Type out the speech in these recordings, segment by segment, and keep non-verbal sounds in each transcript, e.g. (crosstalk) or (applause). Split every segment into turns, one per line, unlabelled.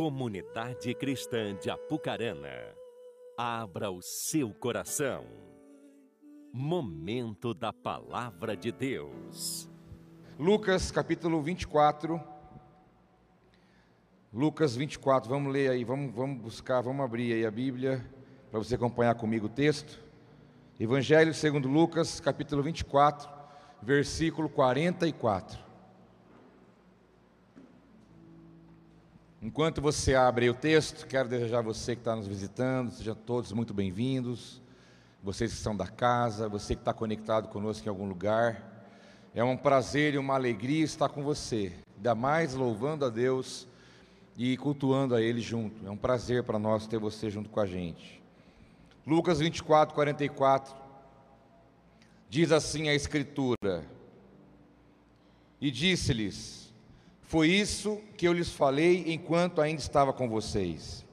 Comunidade Cristã de Apucarana, abra o seu coração. Momento da Palavra de Deus.
Lucas capítulo 24. Lucas 24, vamos ler aí, vamos, vamos buscar, vamos abrir aí a Bíblia para você acompanhar comigo o texto. Evangelho segundo Lucas, capítulo 24, versículo 44. Enquanto você abre o texto, quero desejar a você que está nos visitando, sejam todos muito bem-vindos, vocês que são da casa, você que está conectado conosco em algum lugar. É um prazer e uma alegria estar com você, ainda mais louvando a Deus e cultuando a Ele junto. É um prazer para nós ter você junto com a gente. Lucas 24, 44 diz assim a Escritura: E disse-lhes: foi isso que eu lhes falei enquanto ainda estava com vocês.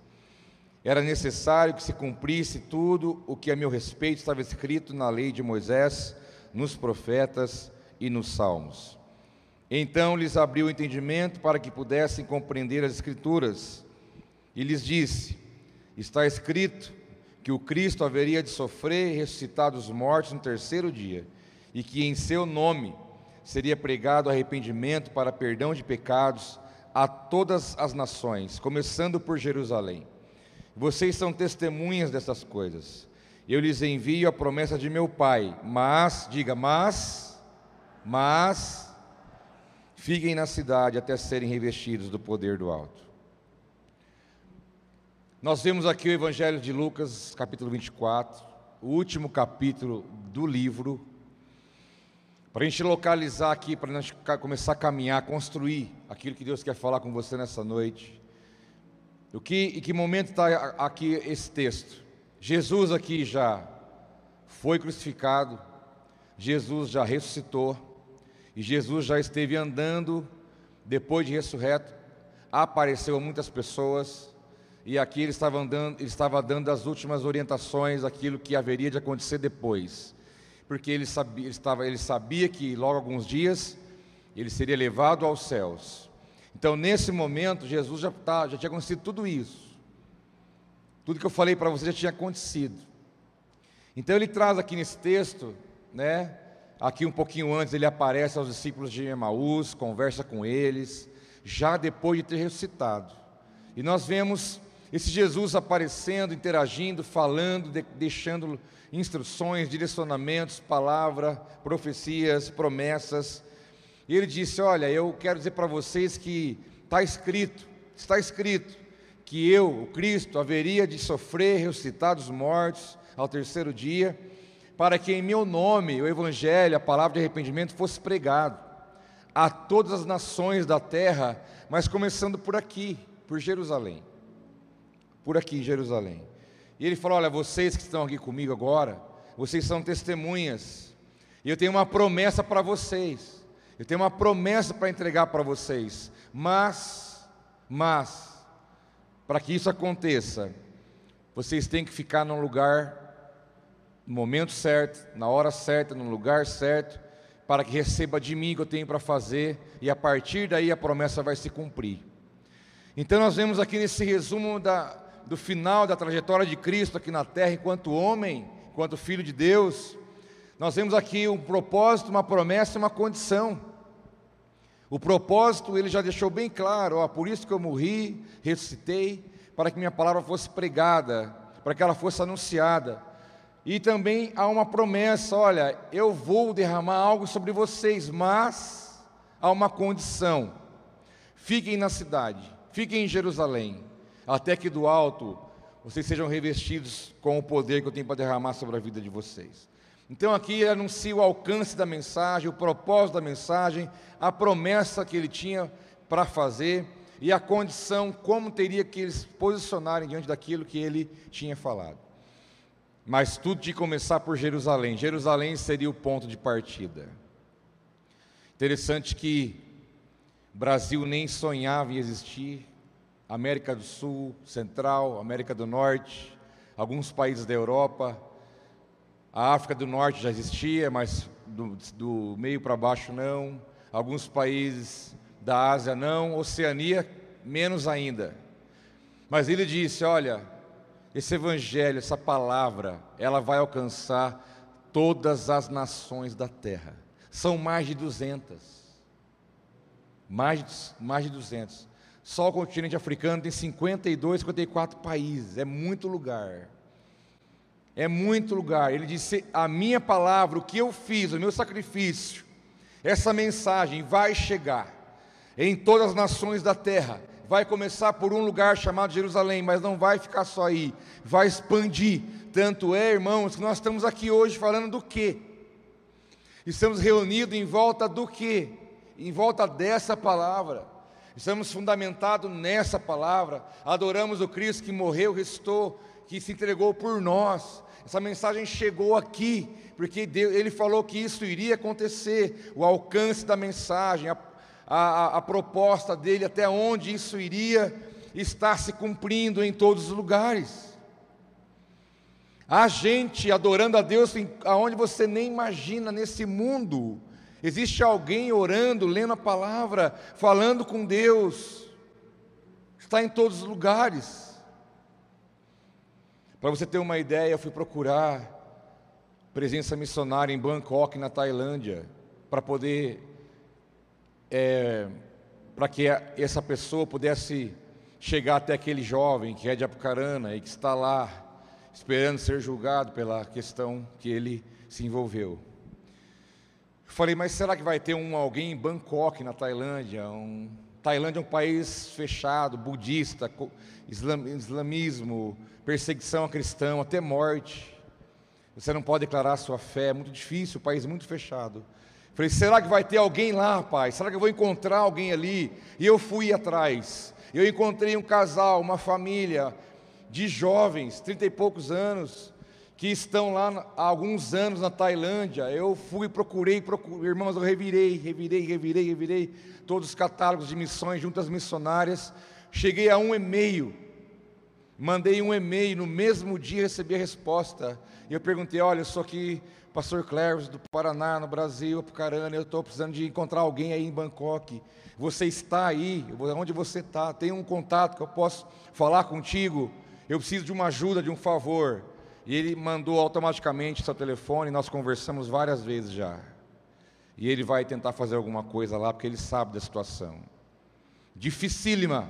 Era necessário que se cumprisse tudo o que a meu respeito estava escrito na lei de Moisés, nos profetas e nos salmos. Então lhes abriu o entendimento para que pudessem compreender as Escrituras, e lhes disse: Está escrito que o Cristo haveria de sofrer e ressuscitar dos mortos no terceiro dia, e que em seu nome seria pregado arrependimento para perdão de pecados a todas as nações, começando por Jerusalém. Vocês são testemunhas dessas coisas. Eu lhes envio a promessa de meu Pai, mas, diga, mas, mas, fiquem na cidade até serem revestidos do poder do alto. Nós vemos aqui o Evangelho de Lucas, capítulo 24, o último capítulo do livro para a gente localizar aqui, para a gente começar a caminhar, construir aquilo que Deus quer falar com você nessa noite. O que, em que momento está aqui esse texto? Jesus aqui já foi crucificado, Jesus já ressuscitou, e Jesus já esteve andando, depois de ressurreto, apareceu a muitas pessoas, e aqui ele estava, andando, ele estava dando as últimas orientações, aquilo que haveria de acontecer depois porque ele sabia, ele, estava, ele sabia que logo alguns dias ele seria levado aos céus. Então, nesse momento, Jesus já, tá, já tinha acontecido tudo isso. Tudo que eu falei para você já tinha acontecido. Então, ele traz aqui nesse texto, né? Aqui um pouquinho antes, ele aparece aos discípulos de Emaús, conversa com eles, já depois de ter ressuscitado. E nós vemos esse Jesus aparecendo, interagindo, falando, de, deixando instruções, direcionamentos, palavra, profecias, promessas. E ele disse: Olha, eu quero dizer para vocês que está escrito, está escrito, que eu, o Cristo, haveria de sofrer, ressuscitar dos mortos ao terceiro dia, para que em meu nome o Evangelho, a palavra de arrependimento, fosse pregado a todas as nações da terra, mas começando por aqui, por Jerusalém por aqui em Jerusalém. E ele falou: Olha, vocês que estão aqui comigo agora, vocês são testemunhas, e eu tenho uma promessa para vocês, eu tenho uma promessa para entregar para vocês, mas, mas, para que isso aconteça, vocês têm que ficar num lugar, no momento certo, na hora certa, no lugar certo, para que receba de mim o que eu tenho para fazer, e a partir daí a promessa vai se cumprir. Então nós vemos aqui nesse resumo da, do final da trajetória de Cristo aqui na terra, enquanto homem, enquanto filho de Deus, nós vemos aqui um propósito, uma promessa e uma condição. O propósito ele já deixou bem claro, ó, por isso que eu morri, ressuscitei, para que minha palavra fosse pregada, para que ela fosse anunciada. E também há uma promessa: olha, eu vou derramar algo sobre vocês, mas há uma condição: fiquem na cidade, fiquem em Jerusalém, até que do alto vocês sejam revestidos com o poder que eu tenho para derramar sobre a vida de vocês. Então aqui anuncia o alcance da mensagem, o propósito da mensagem, a promessa que ele tinha para fazer e a condição como teria que eles posicionarem diante daquilo que ele tinha falado. Mas tudo de começar por Jerusalém. Jerusalém seria o ponto de partida. Interessante que Brasil nem sonhava em existir, América do Sul, Central, América do Norte, alguns países da Europa. A África do Norte já existia, mas do, do meio para baixo não. Alguns países da Ásia não. Oceania, menos ainda. Mas ele disse: Olha, esse evangelho, essa palavra, ela vai alcançar todas as nações da terra. São mais de 200. Mais de, mais de 200. Só o continente africano tem 52, 54 países. É muito lugar. É muito lugar. Ele disse: A minha palavra, o que eu fiz, o meu sacrifício, essa mensagem vai chegar em todas as nações da terra. Vai começar por um lugar chamado Jerusalém, mas não vai ficar só aí, vai expandir. Tanto é, irmãos, que nós estamos aqui hoje falando do quê? Estamos reunidos em volta do quê? Em volta dessa palavra. Estamos fundamentados nessa palavra. Adoramos o Cristo que morreu, restou, que se entregou por nós. Essa mensagem chegou aqui, porque Deus, Ele falou que isso iria acontecer, o alcance da mensagem, a, a, a proposta dele, até onde isso iria estar se cumprindo em todos os lugares. Há gente adorando a Deus aonde você nem imagina nesse mundo. Existe alguém orando, lendo a palavra, falando com Deus. Está em todos os lugares. Para você ter uma ideia, eu fui procurar presença missionária em Bangkok, na Tailândia, para poder é, para que essa pessoa pudesse chegar até aquele jovem que é de Apucarana e que está lá esperando ser julgado pela questão que ele se envolveu. Falei, mas será que vai ter um alguém em Bangkok, na Tailândia? Um, Tailândia é um país fechado, budista, islam, islamismo, perseguição a cristão, até morte. Você não pode declarar sua fé, é muito difícil, o país é muito fechado. Falei, será que vai ter alguém lá, pai? Será que eu vou encontrar alguém ali? E eu fui atrás. Eu encontrei um casal, uma família de jovens, trinta e poucos anos, que estão lá há alguns anos na Tailândia. Eu fui, procurei, procurei, irmãos, eu revirei, revirei, revirei, revirei todos os catálogos de missões, juntas missionárias. Cheguei a um e-mail, mandei um e-mail, no mesmo dia recebi a resposta. E eu perguntei: olha, eu sou aqui pastor Cleves do Paraná, no Brasil, Apucarana, eu estou precisando de encontrar alguém aí em Bangkok. Você está aí, onde você está? Tem um contato que eu posso falar contigo? Eu preciso de uma ajuda, de um favor. E ele mandou automaticamente seu telefone, nós conversamos várias vezes já. E ele vai tentar fazer alguma coisa lá, porque ele sabe da situação. Dificílima,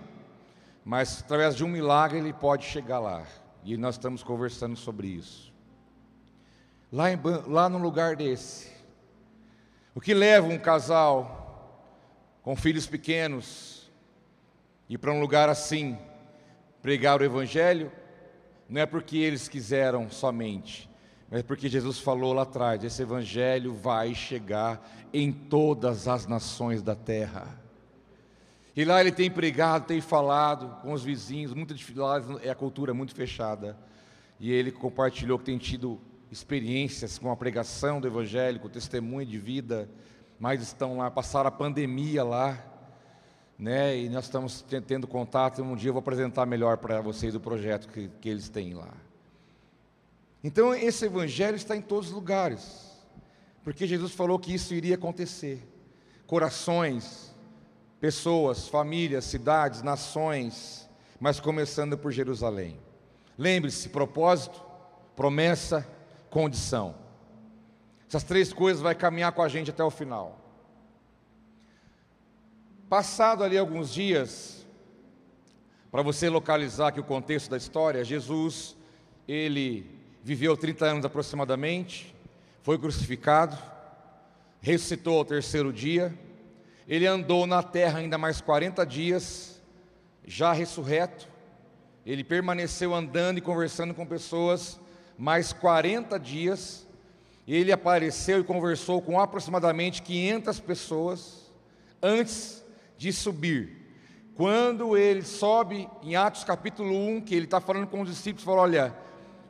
mas através de um milagre ele pode chegar lá. E nós estamos conversando sobre isso lá, em, lá num lugar desse. O que leva um casal com filhos pequenos ir para um lugar assim, pregar o Evangelho, não é porque eles quiseram somente, mas porque Jesus falou lá atrás: esse Evangelho vai chegar em todas as nações da terra. E lá ele tem pregado, tem falado com os vizinhos, muita dificuldade, é a cultura muito fechada. E ele compartilhou que tem tido experiências com a pregação do Evangelho, com testemunho de vida, mas estão lá, passaram a pandemia lá, né? E nós estamos tendo contato. Um dia eu vou apresentar melhor para vocês o projeto que, que eles têm lá. Então, esse Evangelho está em todos os lugares, porque Jesus falou que isso iria acontecer. Corações, pessoas, famílias, cidades, nações, mas começando por Jerusalém. Lembre-se: propósito, promessa condição. Essas três coisas vai caminhar com a gente até o final. Passado ali alguns dias, para você localizar aqui o contexto da história, Jesus, ele viveu 30 anos aproximadamente, foi crucificado, ressuscitou ao terceiro dia, ele andou na terra ainda mais 40 dias, já ressurreto, ele permaneceu andando e conversando com pessoas mais 40 dias, ele apareceu e conversou com aproximadamente 500 pessoas antes de subir. Quando ele sobe em Atos capítulo 1, que ele está falando com os discípulos, falou: Olha,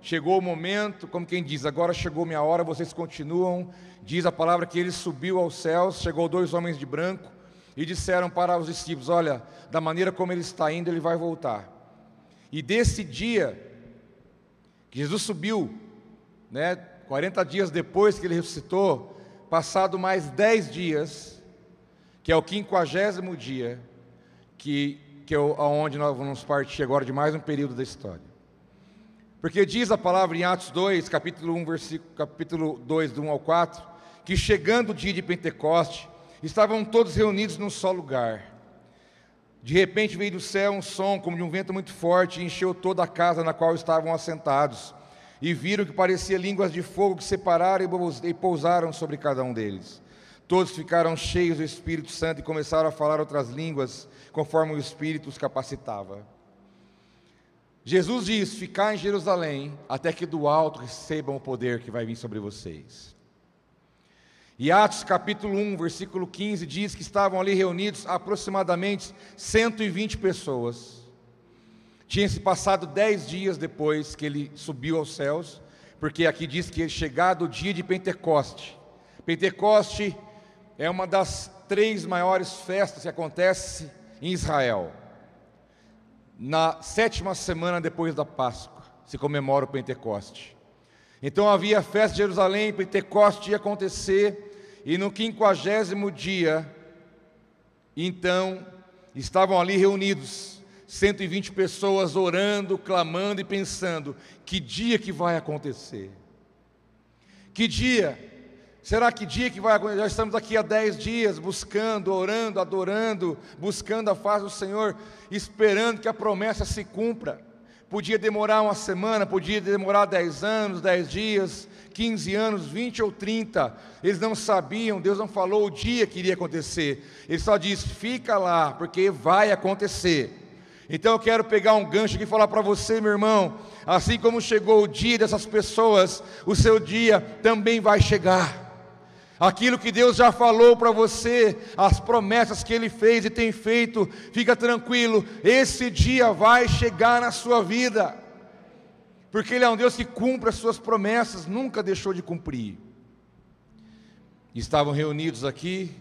chegou o momento, como quem diz, agora chegou minha hora, vocês continuam. Diz a palavra que ele subiu aos céus, chegou dois homens de branco e disseram para os discípulos: Olha, da maneira como ele está indo, ele vai voltar. E desse dia, Jesus subiu, né, 40 dias depois que ele ressuscitou, passado mais 10 dias, que é o quinquagésimo dia, que que é onde nós vamos partir agora de mais um período da história. Porque diz a palavra em Atos 2, capítulo 1, versículo, capítulo 2, do 1 ao 4, que chegando o dia de Pentecoste, estavam todos reunidos num só lugar. De repente veio do céu um som como de um vento muito forte e encheu toda a casa na qual estavam assentados. E viram que parecia línguas de fogo que separaram e pousaram sobre cada um deles. Todos ficaram cheios do Espírito Santo e começaram a falar outras línguas, conforme o Espírito os capacitava. Jesus diz: Ficar em Jerusalém, até que do alto recebam o poder que vai vir sobre vocês. E Atos capítulo 1, versículo 15 diz que estavam ali reunidos aproximadamente 120 pessoas. Tinha se passado dez dias depois que ele subiu aos céus, porque aqui diz que chegado o dia de Pentecoste. Pentecoste é uma das três maiores festas que acontece em Israel. Na sétima semana depois da Páscoa se comemora o Pentecoste. Então havia a festa de Jerusalém, Pentecoste ia acontecer, e no quinquagésimo dia, então, estavam ali reunidos, 120 pessoas orando, clamando e pensando: que dia que vai acontecer? Que dia? Será que dia que vai acontecer? Já estamos aqui há dez dias buscando, orando, adorando, buscando a face do Senhor, esperando que a promessa se cumpra. Podia demorar uma semana, podia demorar dez anos, dez dias, 15 anos, 20 ou 30, eles não sabiam, Deus não falou o dia que iria acontecer, Ele só disse: fica lá, porque vai acontecer. Então eu quero pegar um gancho aqui e falar para você, meu irmão, assim como chegou o dia dessas pessoas, o seu dia também vai chegar. Aquilo que Deus já falou para você, as promessas que Ele fez e tem feito, fica tranquilo, esse dia vai chegar na sua vida porque Ele é um Deus que cumpre as suas promessas, nunca deixou de cumprir. Estavam reunidos aqui,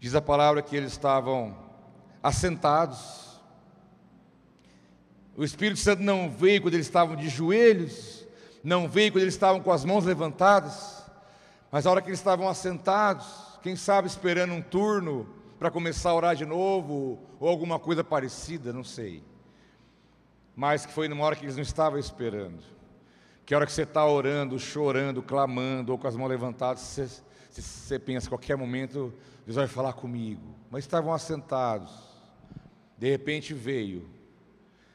diz a palavra que eles estavam assentados. O Espírito Santo não veio quando eles estavam de joelhos, não veio quando eles estavam com as mãos levantadas, mas a hora que eles estavam assentados, quem sabe esperando um turno para começar a orar de novo, ou alguma coisa parecida, não sei mas que foi numa hora que eles não estavam esperando. Que a hora que você está orando, chorando, clamando, ou com as mãos levantadas, você, você pensa, qualquer momento, Deus vai falar comigo. Mas estavam assentados. De repente veio.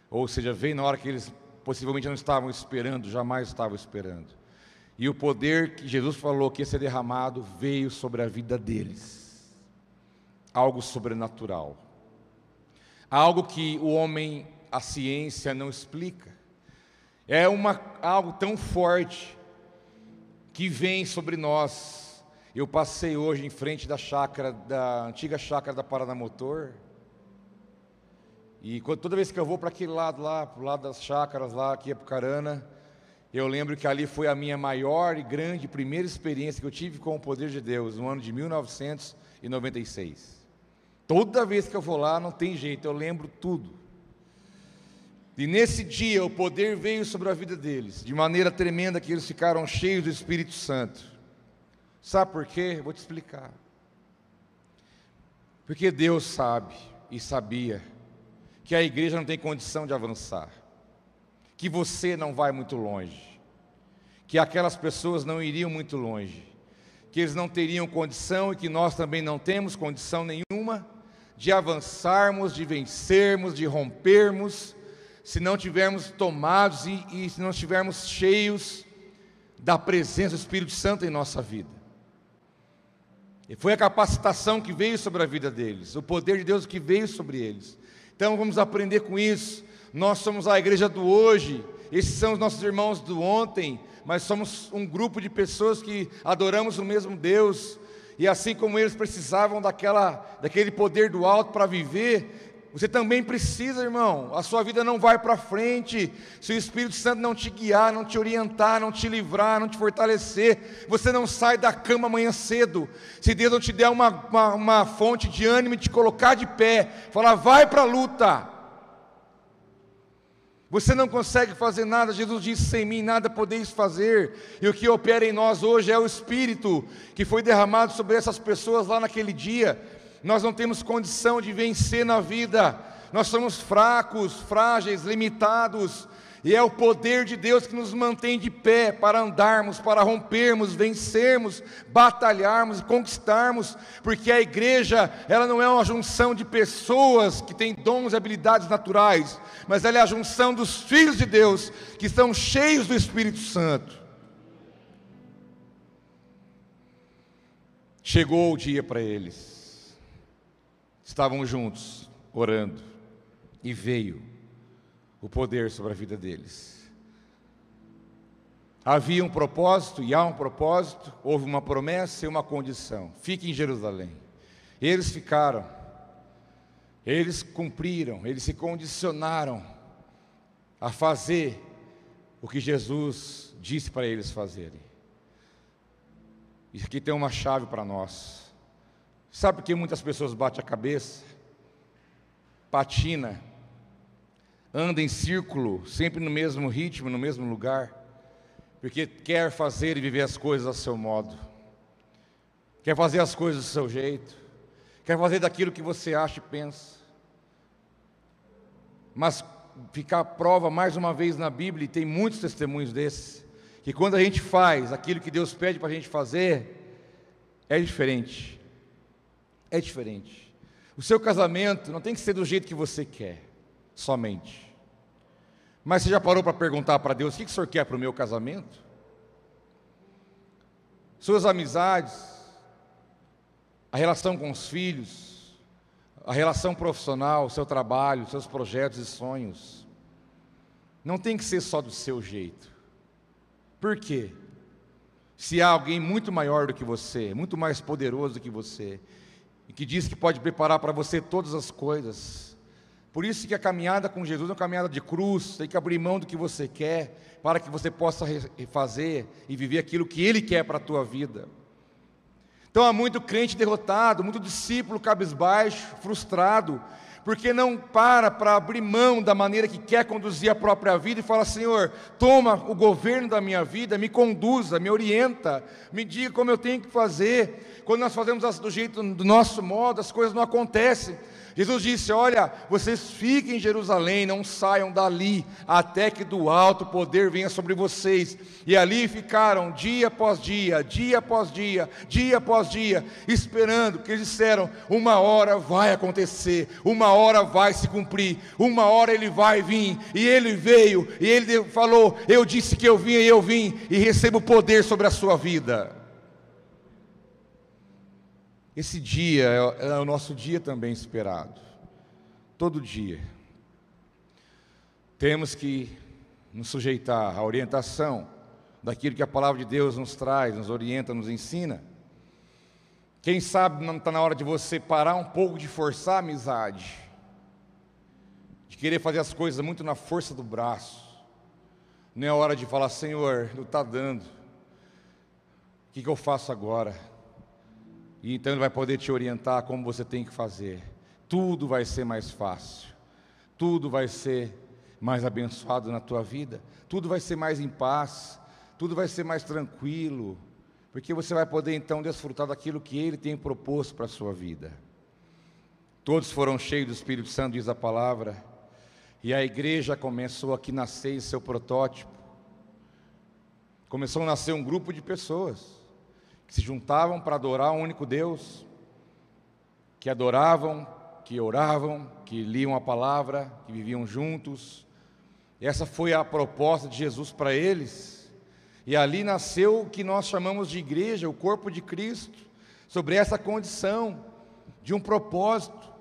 Ou seja, veio na hora que eles possivelmente não estavam esperando, jamais estavam esperando. E o poder que Jesus falou que ia ser derramado veio sobre a vida deles. Algo sobrenatural. Algo que o homem a ciência não explica. É uma, algo tão forte que vem sobre nós. Eu passei hoje em frente da chácara, da antiga chácara da Paraná Motor. E toda vez que eu vou para aquele lado lá, para o lado das chácaras lá, aqui é Carana, eu lembro que ali foi a minha maior e grande primeira experiência que eu tive com o poder de Deus, no ano de 1996. Toda vez que eu vou lá, não tem jeito, eu lembro tudo. E nesse dia o poder veio sobre a vida deles, de maneira tremenda que eles ficaram cheios do Espírito Santo. Sabe por quê? Vou te explicar. Porque Deus sabe e sabia que a igreja não tem condição de avançar, que você não vai muito longe, que aquelas pessoas não iriam muito longe, que eles não teriam condição e que nós também não temos condição nenhuma de avançarmos, de vencermos, de rompermos se não tivermos tomados e, e se não estivermos cheios da presença do Espírito Santo em nossa vida. E foi a capacitação que veio sobre a vida deles, o poder de Deus que veio sobre eles. Então vamos aprender com isso. Nós somos a igreja do hoje, esses são os nossos irmãos do ontem, mas somos um grupo de pessoas que adoramos o mesmo Deus. E assim como eles precisavam daquela, daquele poder do alto para viver, você também precisa, irmão. A sua vida não vai para frente se o Espírito Santo não te guiar, não te orientar, não te livrar, não te fortalecer. Você não sai da cama amanhã cedo. Se Deus não te der uma, uma, uma fonte de ânimo e te colocar de pé, falar, vai para a luta. Você não consegue fazer nada, Jesus disse: sem mim nada podeis fazer. E o que opera em nós hoje é o Espírito que foi derramado sobre essas pessoas lá naquele dia. Nós não temos condição de vencer na vida, nós somos fracos, frágeis, limitados, e é o poder de Deus que nos mantém de pé para andarmos, para rompermos, vencermos, batalharmos conquistarmos, porque a igreja, ela não é uma junção de pessoas que têm dons e habilidades naturais, mas ela é a junção dos filhos de Deus que estão cheios do Espírito Santo. Chegou o dia para eles, estavam juntos, orando, e veio o poder sobre a vida deles. Havia um propósito e há um propósito, houve uma promessa e uma condição: fique em Jerusalém. Eles ficaram, eles cumpriram, eles se condicionaram a fazer o que Jesus disse para eles fazerem. E aqui tem uma chave para nós. Sabe por que muitas pessoas batem a cabeça, patina, anda em círculo, sempre no mesmo ritmo, no mesmo lugar, porque quer fazer e viver as coisas a seu modo, quer fazer as coisas do seu jeito, quer fazer daquilo que você acha e pensa. Mas ficar à prova mais uma vez na Bíblia, e tem muitos testemunhos desses, que quando a gente faz aquilo que Deus pede para a gente fazer, é diferente. É diferente. O seu casamento não tem que ser do jeito que você quer somente. Mas você já parou para perguntar para Deus: o que o senhor quer para o meu casamento? Suas amizades, a relação com os filhos, a relação profissional, o seu trabalho, seus projetos e sonhos. Não tem que ser só do seu jeito. Por quê? Se há alguém muito maior do que você, muito mais poderoso do que você, e que diz que pode preparar para você todas as coisas, por isso que a caminhada com Jesus é uma caminhada de cruz, tem que abrir mão do que você quer, para que você possa fazer e viver aquilo que Ele quer para a tua vida. Então há muito crente derrotado, muito discípulo cabisbaixo, frustrado, porque não para para abrir mão da maneira que quer conduzir a própria vida e fala: Senhor, toma o governo da minha vida, me conduza, me orienta, me diga como eu tenho que fazer. Quando nós fazemos do jeito do nosso modo, as coisas não acontecem. Jesus disse: Olha, vocês fiquem em Jerusalém, não saiam dali, até que do alto poder venha sobre vocês. E ali ficaram dia após dia, dia após dia, dia após dia, esperando, porque eles disseram: Uma hora vai acontecer, uma hora vai se cumprir, uma hora ele vai vir. E ele veio, e ele falou: Eu disse que eu vinha e eu vim, e recebo poder sobre a sua vida. Esse dia é, é o nosso dia também esperado. Todo dia. Temos que nos sujeitar à orientação daquilo que a palavra de Deus nos traz, nos orienta, nos ensina. Quem sabe não está na hora de você parar um pouco de forçar a amizade, de querer fazer as coisas muito na força do braço. Não é hora de falar, Senhor, não está dando. O que, que eu faço agora? E então ele vai poder te orientar como você tem que fazer. Tudo vai ser mais fácil. Tudo vai ser mais abençoado na tua vida. Tudo vai ser mais em paz. Tudo vai ser mais tranquilo. Porque você vai poder então desfrutar daquilo que ele tem proposto para a sua vida. Todos foram cheios do Espírito Santo, diz a palavra. E a igreja começou aqui nascer seu protótipo. Começou a nascer um grupo de pessoas se juntavam para adorar um único Deus, que adoravam, que oravam, que liam a palavra, que viviam juntos. Essa foi a proposta de Jesus para eles. E ali nasceu o que nós chamamos de igreja, o corpo de Cristo, sobre essa condição de um propósito.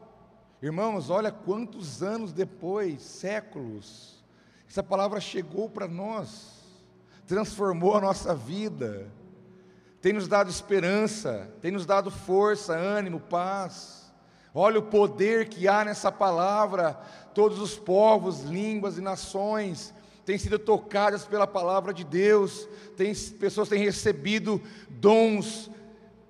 Irmãos, olha quantos anos depois, séculos, essa palavra chegou para nós, transformou a nossa vida tem nos dado esperança, tem nos dado força, ânimo, paz. Olha o poder que há nessa palavra. Todos os povos, línguas e nações têm sido tocadas pela palavra de Deus. Tem, pessoas têm recebido dons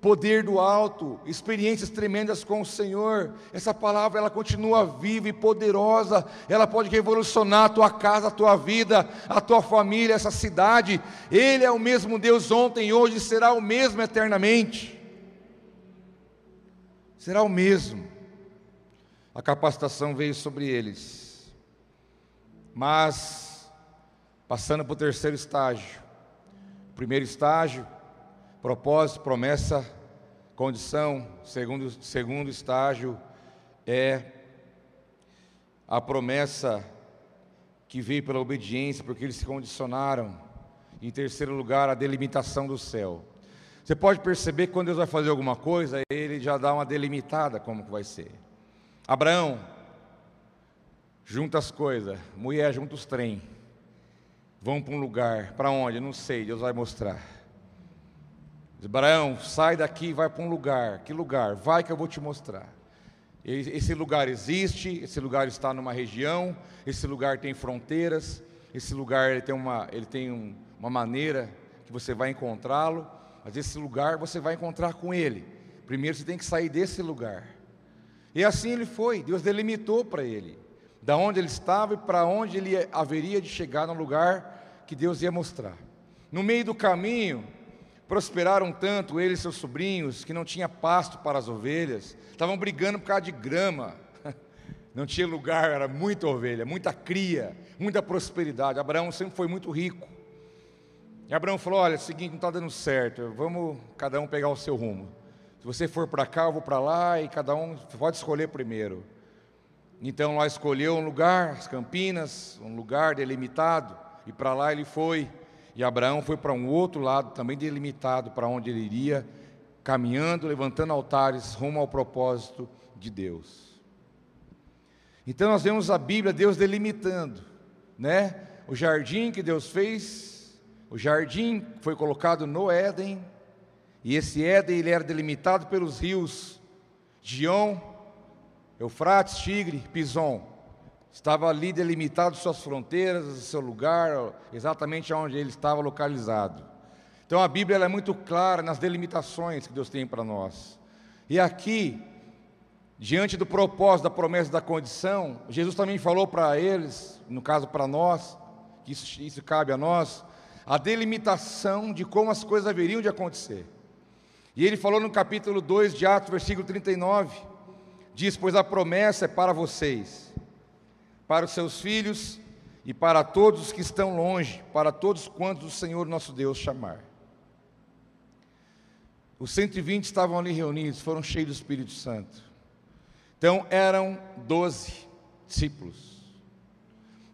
poder do alto, experiências tremendas com o Senhor. Essa palavra ela continua viva e poderosa. Ela pode revolucionar a tua casa, a tua vida, a tua família, essa cidade. Ele é o mesmo Deus ontem, hoje será o mesmo eternamente. Será o mesmo. a capacitação veio sobre eles. Mas, passando para o terceiro estágio, primeiro estágio, propósito, promessa, condição, segundo, segundo estágio é a promessa que veio pela obediência, porque eles se condicionaram. Em terceiro lugar, a delimitação do céu. Você pode perceber que quando Deus vai fazer alguma coisa, ele já dá uma delimitada como que vai ser. Abraão, junta as coisas, mulher, junta os trem. Vão para um lugar, para onde? Não sei, Deus vai mostrar. Abraão, sai daqui e vai para um lugar. Que lugar? Vai que eu vou te mostrar. Esse lugar existe, esse lugar está numa região, esse lugar tem fronteiras, esse lugar ele tem uma, ele tem um, uma maneira que você vai encontrá-lo, mas esse lugar você vai encontrar com ele. Primeiro você tem que sair desse lugar. E assim ele foi, Deus delimitou para ele, da onde ele estava e para onde ele haveria de chegar no lugar que Deus ia mostrar. No meio do caminho, Prosperaram tanto ele e seus sobrinhos que não tinha pasto para as ovelhas, estavam brigando por causa de grama. (laughs) Não tinha lugar, era muita ovelha, muita cria, muita prosperidade. Abraão sempre foi muito rico. E Abraão falou: Olha, é o seguinte, não está dando certo, vamos cada um pegar o seu rumo. Se você for para cá, eu vou para lá, e cada um pode escolher primeiro. Então lá escolheu um lugar, as Campinas, um lugar delimitado, e para lá ele foi. E Abraão foi para um outro lado, também delimitado para onde ele iria, caminhando, levantando altares rumo ao propósito de Deus. Então nós vemos a Bíblia, Deus delimitando, né? O jardim que Deus fez, o jardim foi colocado no Éden, e esse Éden ele era delimitado pelos rios Gion, Eufrates, Tigre, Pison. Estava ali delimitado suas fronteiras, seu lugar, exatamente onde ele estava localizado. Então a Bíblia é muito clara nas delimitações que Deus tem para nós. E aqui, diante do propósito, da promessa da condição, Jesus também falou para eles, no caso para nós, que isso, isso cabe a nós, a delimitação de como as coisas haveriam de acontecer. E ele falou no capítulo 2 de Atos, versículo 39, diz: Pois a promessa é para vocês para os seus filhos e para todos os que estão longe, para todos quantos o Senhor nosso Deus chamar. Os 120 estavam ali reunidos, foram cheios do Espírito Santo. Então eram doze discípulos.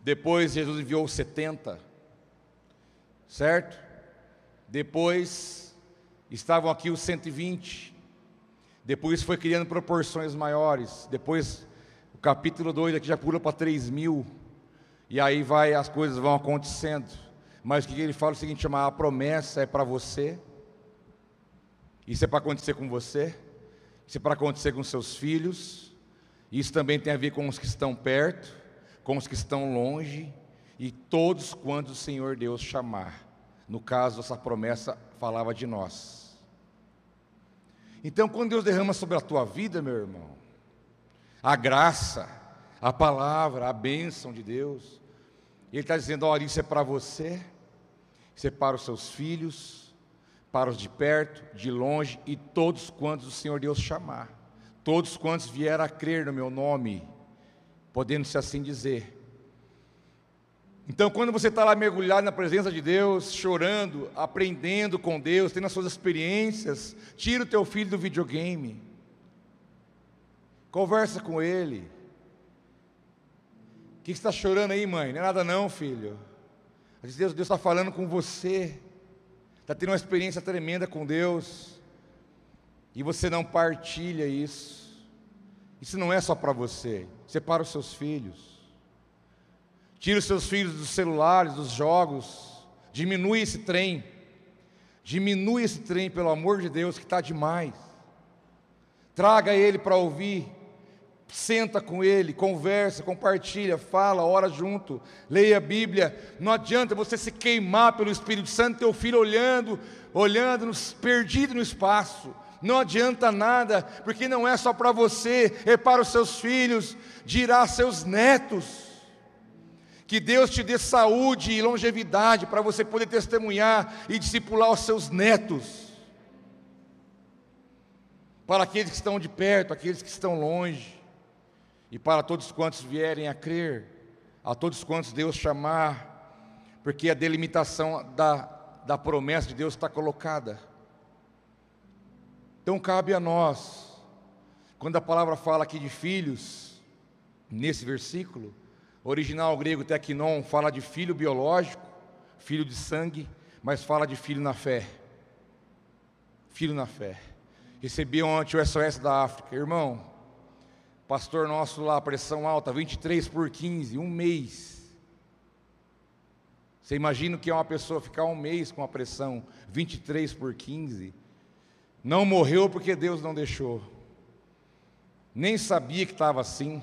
Depois Jesus enviou 70, certo? Depois estavam aqui os 120. Depois foi criando proporções maiores. Depois o capítulo 2 aqui já pula para 3 mil. E aí vai, as coisas vão acontecendo. Mas o que ele fala é o seguinte: chama, a promessa é para você. Isso é para acontecer com você. Isso é para acontecer com seus filhos. Isso também tem a ver com os que estão perto, com os que estão longe. E todos quando o Senhor Deus chamar. No caso, essa promessa falava de nós. Então, quando Deus derrama sobre a tua vida, meu irmão, a graça, a palavra, a bênção de Deus. Ele está dizendo: olha, isso é para você, isso é para os seus filhos, para os de perto, de longe e todos quantos o Senhor Deus chamar, todos quantos vieram a crer no meu nome, podendo-se assim dizer. Então, quando você está lá mergulhado na presença de Deus, chorando, aprendendo com Deus, tendo as suas experiências, tira o teu filho do videogame Conversa com ele. O que, está chorando aí, mãe? Não é nada não, filho. Deus está falando com você. Está tendo uma experiência tremenda com Deus. E você não partilha isso. Isso não é só para você. Isso é para os seus filhos. Tira os seus filhos dos celulares, dos jogos. Diminui esse trem. Diminui esse trem, pelo amor de Deus, que está demais. Traga ele para ouvir senta com ele, conversa, compartilha, fala, ora junto, leia a Bíblia. Não adianta você se queimar pelo Espírito Santo, teu filho olhando, olhando, perdido no espaço. Não adianta nada, porque não é só para você, é para os seus filhos, dirá seus netos. Que Deus te dê saúde e longevidade para você poder testemunhar e discipular os seus netos. Para aqueles que estão de perto, aqueles que estão longe. E para todos quantos vierem a crer, a todos quantos Deus chamar, porque a delimitação da, da promessa de Deus está colocada. Então cabe a nós, quando a palavra fala aqui de filhos, nesse versículo, original grego teknon fala de filho biológico, filho de sangue, mas fala de filho na fé. Filho na fé. Recebi ontem o SOS da África, irmão. Pastor nosso lá, pressão alta, 23 por 15, um mês. Você imagina que é uma pessoa ficar um mês com a pressão 23 por 15? Não morreu porque Deus não deixou. Nem sabia que estava assim.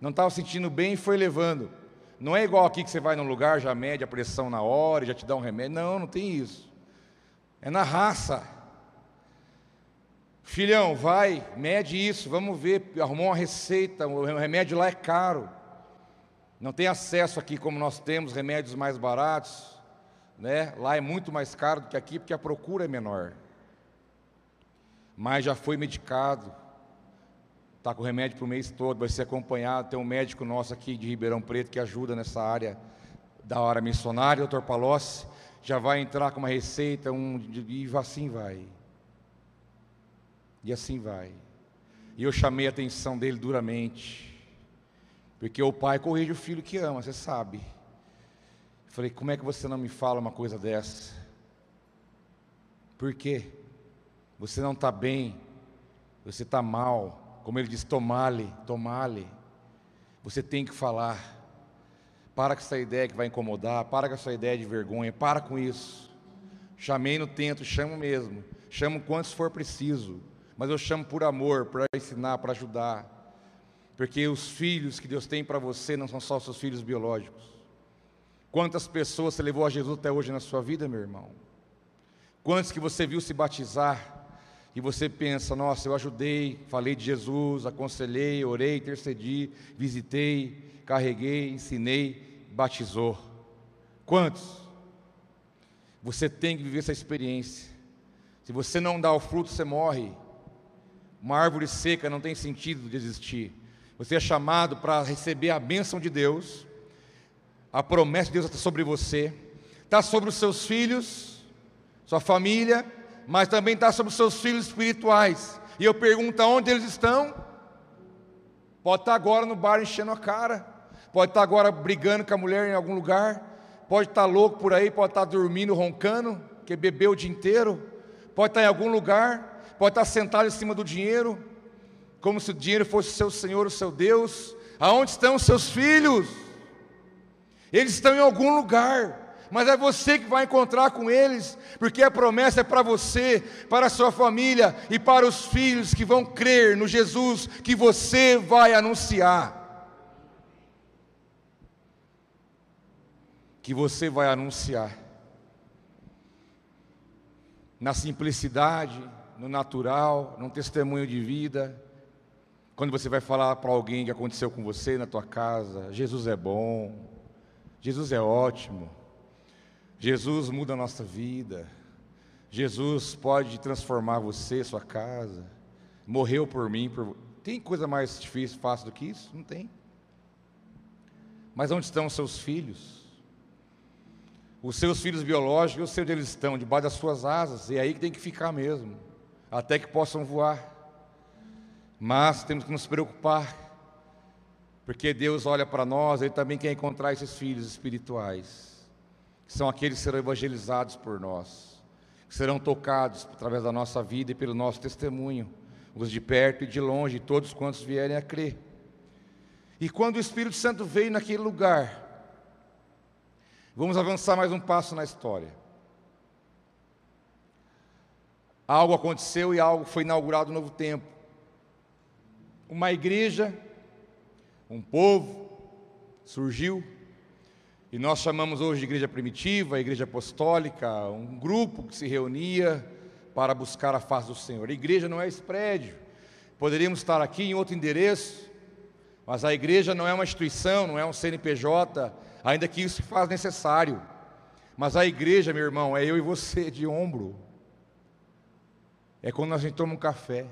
Não estava sentindo bem e foi levando. Não é igual aqui que você vai num lugar, já mede a pressão na hora, já te dá um remédio. Não, não tem isso. É na raça. Filhão, vai, mede isso, vamos ver. Arrumou uma receita, o remédio lá é caro. Não tem acesso aqui como nós temos remédios mais baratos, né? Lá é muito mais caro do que aqui porque a procura é menor. Mas já foi medicado, está com remédio para o mês todo, vai ser acompanhado. Tem um médico nosso aqui de Ribeirão Preto que ajuda nessa área da hora missionária, doutor Palocci, já vai entrar com uma receita, um, e assim vai. E assim vai. E eu chamei a atenção dele duramente. Porque o pai corrige o filho que ama, você sabe. Falei, como é que você não me fala uma coisa dessa? Por quê? Você não está bem, você está mal. Como ele diz, tomale, tomale. Você tem que falar. Para com essa ideia que vai incomodar, para com essa ideia de vergonha, para com isso. Chamei no tento, chamo mesmo. Chamo quantos for preciso mas eu chamo por amor, para ensinar, para ajudar. Porque os filhos que Deus tem para você não são só seus filhos biológicos. Quantas pessoas você levou a Jesus até hoje na sua vida, meu irmão? Quantos que você viu se batizar e você pensa, nossa, eu ajudei, falei de Jesus, aconselhei, orei, intercedi, visitei, carreguei, ensinei, batizou. Quantos? Você tem que viver essa experiência. Se você não dá o fruto, você morre. Uma árvore seca não tem sentido de existir. Você é chamado para receber a bênção de Deus, a promessa de Deus está sobre você, está sobre os seus filhos, sua família, mas também está sobre os seus filhos espirituais. E eu pergunto aonde eles estão? Pode estar agora no bar enchendo a cara, pode estar agora brigando com a mulher em algum lugar, pode estar louco por aí, pode estar dormindo, roncando, que bebeu o dia inteiro, pode estar em algum lugar, pode estar sentado em cima do dinheiro, como se o dinheiro fosse seu Senhor, o seu Deus. Aonde estão os seus filhos? Eles estão em algum lugar, mas é você que vai encontrar com eles, porque a promessa é para você, para a sua família e para os filhos que vão crer no Jesus que você vai anunciar. Que você vai anunciar. Na simplicidade, no natural, num testemunho de vida. Quando você vai falar para alguém que aconteceu com você na tua casa, Jesus é bom, Jesus é ótimo, Jesus muda a nossa vida, Jesus pode transformar você, sua casa, morreu por mim. Por... Tem coisa mais difícil, fácil do que isso? Não tem. Mas onde estão os seus filhos? Os seus filhos biológicos, eu sei onde eles estão, debaixo das suas asas, e é aí que tem que ficar mesmo até que possam voar. Mas temos que nos preocupar, porque Deus olha para nós, Ele também quer encontrar esses filhos espirituais, que são aqueles que serão evangelizados por nós, que serão tocados através da nossa vida e pelo nosso testemunho, os de perto e de longe, todos quantos vierem a crer. E quando o Espírito Santo veio naquele lugar, vamos avançar mais um passo na história. Algo aconteceu e algo foi inaugurado um novo tempo. Uma igreja, um povo surgiu, e nós chamamos hoje de igreja primitiva, igreja apostólica, um grupo que se reunia para buscar a face do Senhor. A igreja não é esse prédio. Poderíamos estar aqui em outro endereço, mas a igreja não é uma instituição, não é um CNPJ, ainda que isso se faz necessário. Mas a igreja, meu irmão, é eu e você de ombro, é quando a gente toma um café.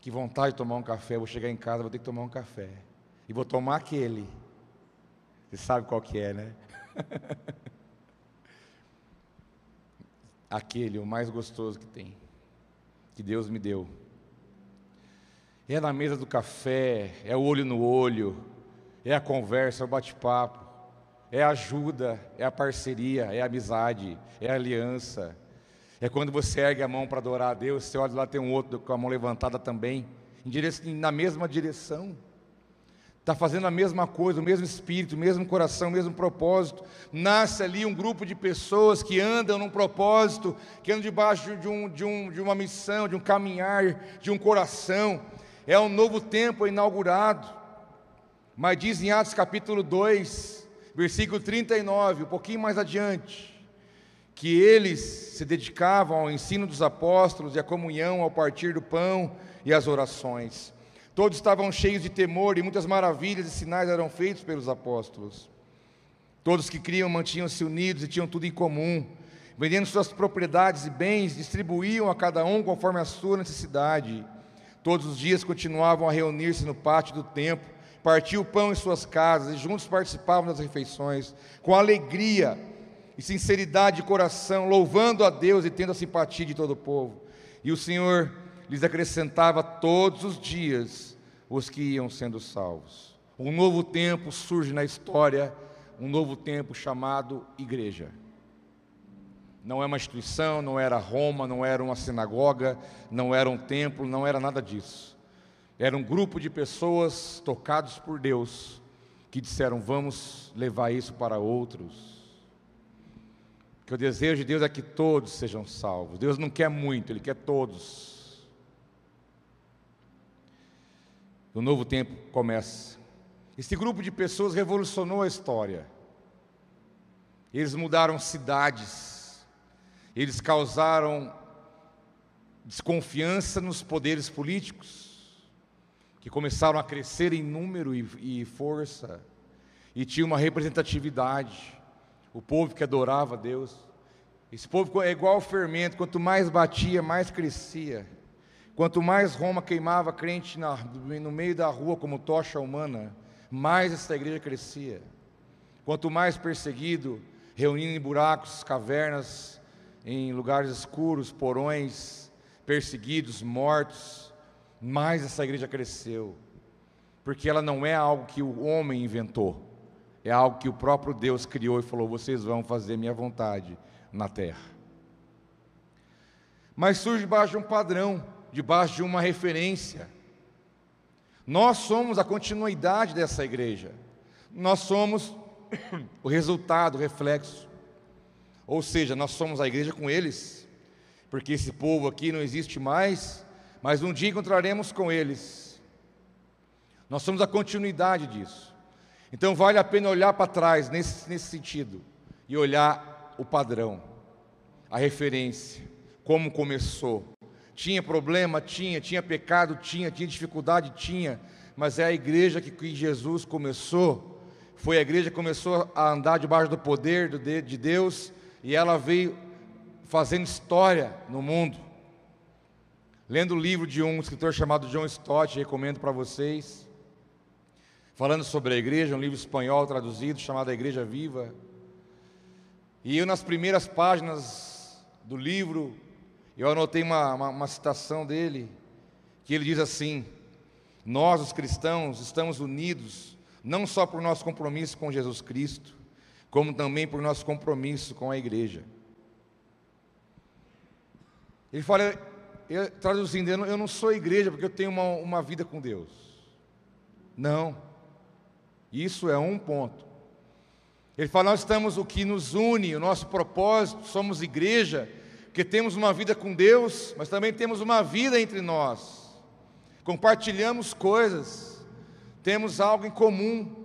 Que vontade de tomar um café. Vou chegar em casa, vou ter que tomar um café. E vou tomar aquele. Você sabe qual que é, né? (laughs) aquele, o mais gostoso que tem. Que Deus me deu. É na mesa do café, é o olho no olho, é a conversa, é o bate-papo, é a ajuda, é a parceria, é a amizade, é a aliança. É quando você ergue a mão para adorar a Deus, você olha lá, tem um outro com a mão levantada também, na mesma direção. Está fazendo a mesma coisa, o mesmo espírito, o mesmo coração, o mesmo propósito. Nasce ali um grupo de pessoas que andam num propósito, que andam debaixo de, um, de, um, de uma missão, de um caminhar, de um coração é um novo tempo inaugurado. Mas diz em Atos capítulo 2, versículo 39, um pouquinho mais adiante, que eles se dedicavam ao ensino dos apóstolos e à comunhão, ao partir do pão e às orações. Todos estavam cheios de temor e muitas maravilhas e sinais eram feitos pelos apóstolos. Todos que criam mantinham-se unidos e tinham tudo em comum. Vendendo suas propriedades e bens, distribuíam a cada um conforme a sua necessidade. Todos os dias continuavam a reunir-se no pátio do templo, partiam o pão em suas casas e juntos participavam das refeições, com alegria e sinceridade de coração, louvando a Deus e tendo a simpatia de todo o povo. E o Senhor lhes acrescentava todos os dias os que iam sendo salvos. Um novo tempo surge na história, um novo tempo chamado igreja não é uma instituição, não era Roma, não era uma sinagoga, não era um templo, não era nada disso. Era um grupo de pessoas tocados por Deus que disseram: vamos levar isso para outros. Que o desejo de Deus é que todos sejam salvos. Deus não quer muito, Ele quer todos. O novo tempo começa. Esse grupo de pessoas revolucionou a história. Eles mudaram cidades, eles causaram desconfiança nos poderes políticos, que começaram a crescer em número e, e força, e tinha uma representatividade. O povo que adorava a Deus. Esse povo é igual ao fermento, quanto mais batia, mais crescia. Quanto mais Roma queimava crente na, no meio da rua como tocha humana, mais essa igreja crescia. Quanto mais perseguido, reunindo em buracos, cavernas, em lugares escuros, porões, perseguidos, mortos, mais essa igreja cresceu, porque ela não é algo que o homem inventou, é algo que o próprio Deus criou e falou: vocês vão fazer minha vontade na terra. Mas surge debaixo de um padrão, debaixo de uma referência. Nós somos a continuidade dessa igreja, nós somos (coughs) o resultado, o reflexo. Ou seja, nós somos a igreja com eles, porque esse povo aqui não existe mais, mas um dia encontraremos com eles. Nós somos a continuidade disso. Então vale a pena olhar para trás nesse, nesse sentido e olhar o padrão, a referência, como começou. Tinha problema? Tinha. Tinha pecado? Tinha. Tinha dificuldade? Tinha. Mas é a igreja que, que Jesus começou. Foi a igreja que começou a andar debaixo do poder de Deus e ela veio fazendo história no mundo. Lendo o livro de um escritor chamado John Stott, recomendo para vocês. Falando sobre a igreja, um livro espanhol traduzido chamado A Igreja Viva. E eu, nas primeiras páginas do livro, eu anotei uma, uma, uma citação dele, que ele diz assim: Nós, os cristãos, estamos unidos não só por nosso compromisso com Jesus Cristo, como também por nosso compromisso com a igreja. Ele fala, eu, traduzindo, eu não, eu não, sou igreja porque eu tenho uma, uma vida com Deus. Não, isso é um ponto. Ele fala, nós estamos, o que nos une, o nosso propósito, somos igreja, porque temos uma vida com Deus, mas também temos uma vida entre nós. Compartilhamos coisas, temos algo em comum.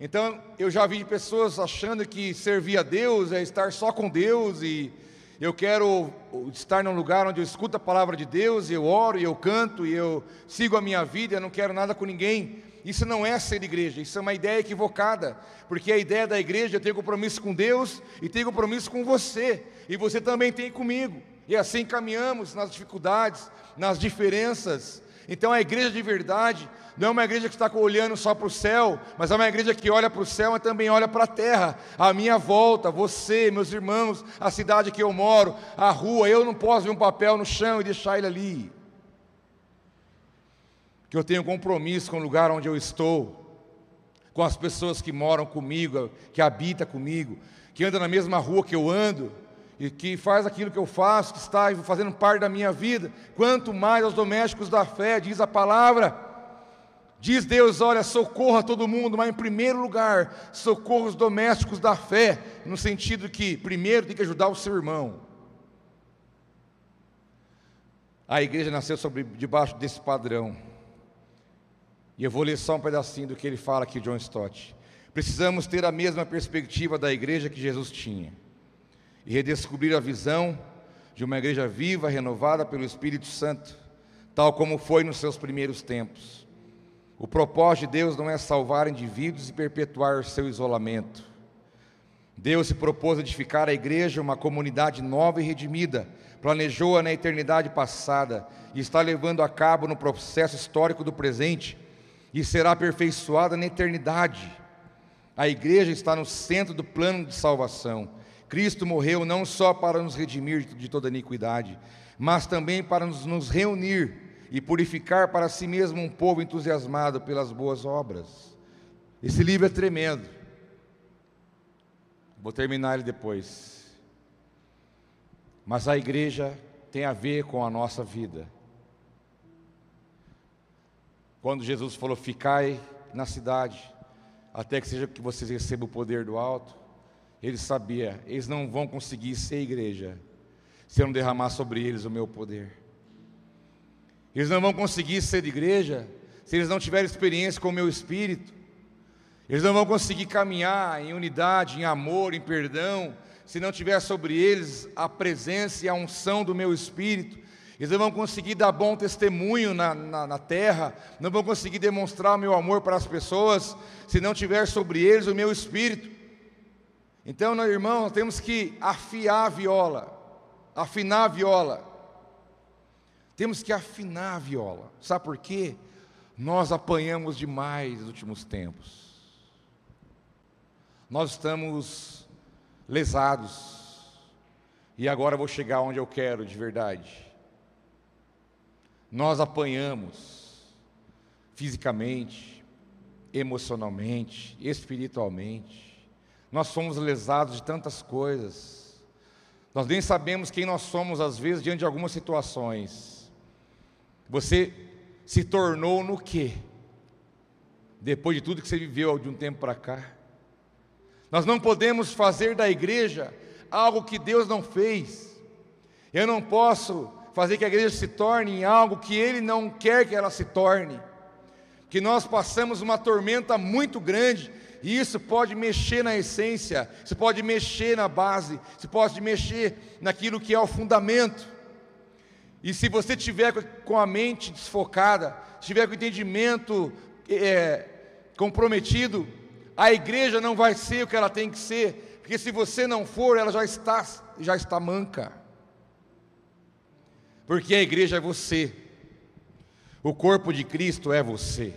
Então, eu já vi pessoas achando que servir a Deus é estar só com Deus e eu quero estar num lugar onde eu escuto a palavra de Deus, eu oro, eu canto, e eu sigo a minha vida, eu não quero nada com ninguém. Isso não é ser igreja, isso é uma ideia equivocada, porque a ideia da igreja é ter compromisso com Deus e ter compromisso com você, e você também tem comigo. E assim caminhamos nas dificuldades, nas diferenças, Então a igreja de verdade não é uma igreja que está olhando só para o céu, mas é uma igreja que olha para o céu, mas também olha para a terra, a minha volta, você, meus irmãos, a cidade que eu moro, a rua. Eu não posso ver um papel no chão e deixar ele ali. Que eu tenho compromisso com o lugar onde eu estou, com as pessoas que moram comigo, que habitam comigo, que andam na mesma rua que eu ando e que faz aquilo que eu faço, que está fazendo parte da minha vida, quanto mais aos domésticos da fé, diz a palavra. Diz Deus: olha, socorra todo mundo, mas em primeiro lugar, socorra os domésticos da fé, no sentido que primeiro tem que ajudar o seu irmão. A igreja nasceu sobre, debaixo desse padrão. E eu vou ler só um pedacinho do que ele fala aqui, John Stott. Precisamos ter a mesma perspectiva da igreja que Jesus tinha e redescobrir a visão de uma igreja viva, renovada pelo Espírito Santo, tal como foi nos seus primeiros tempos. O propósito de Deus não é salvar indivíduos e perpetuar seu isolamento. Deus se propôs edificar a igreja, uma comunidade nova e redimida, planejou-a na eternidade passada e está levando a cabo no processo histórico do presente e será aperfeiçoada na eternidade. A igreja está no centro do plano de salvação Cristo morreu não só para nos redimir de toda iniquidade, mas também para nos, reunir e purificar para si mesmo um povo entusiasmado pelas boas obras. Esse livro é tremendo. Vou terminar ele depois. Mas a igreja tem a ver com a nossa vida. Quando Jesus falou: Ficai na cidade, até que seja que vocês recebam o poder do alto. Ele sabia, eles não vão conseguir ser igreja se eu não derramar sobre eles o meu poder. Eles não vão conseguir ser igreja se eles não tiverem experiência com o meu espírito. Eles não vão conseguir caminhar em unidade, em amor, em perdão, se não tiver sobre eles a presença e a unção do meu espírito. Eles não vão conseguir dar bom testemunho na, na, na, terra, não vão conseguir demonstrar o meu amor para as pessoas, se não tiver sobre eles o meu espírito. Então, meu irmão, nós temos que afiar a viola, afinar a viola. Temos que afinar a viola. Sabe por quê? Nós apanhamos demais nos últimos tempos. Nós estamos lesados. E agora vou chegar onde eu quero de verdade. Nós apanhamos fisicamente, emocionalmente, espiritualmente. Nós somos lesados de tantas coisas. Nós nem sabemos quem nós somos, às vezes, diante de algumas situações. Você se tornou no quê? Depois de tudo que você viveu de um tempo para cá. Nós não podemos fazer da igreja algo que Deus não fez. Eu não posso fazer que a igreja se torne em algo que Ele não quer que ela se torne. Que nós passamos uma tormenta muito grande e isso pode mexer na essência, isso pode mexer na base, isso pode mexer naquilo que é o fundamento. E se você tiver com a mente desfocada, tiver com o entendimento é, comprometido, a igreja não vai ser o que ela tem que ser, porque se você não for, ela já está, já está manca. Porque a igreja é você, o corpo de Cristo é você.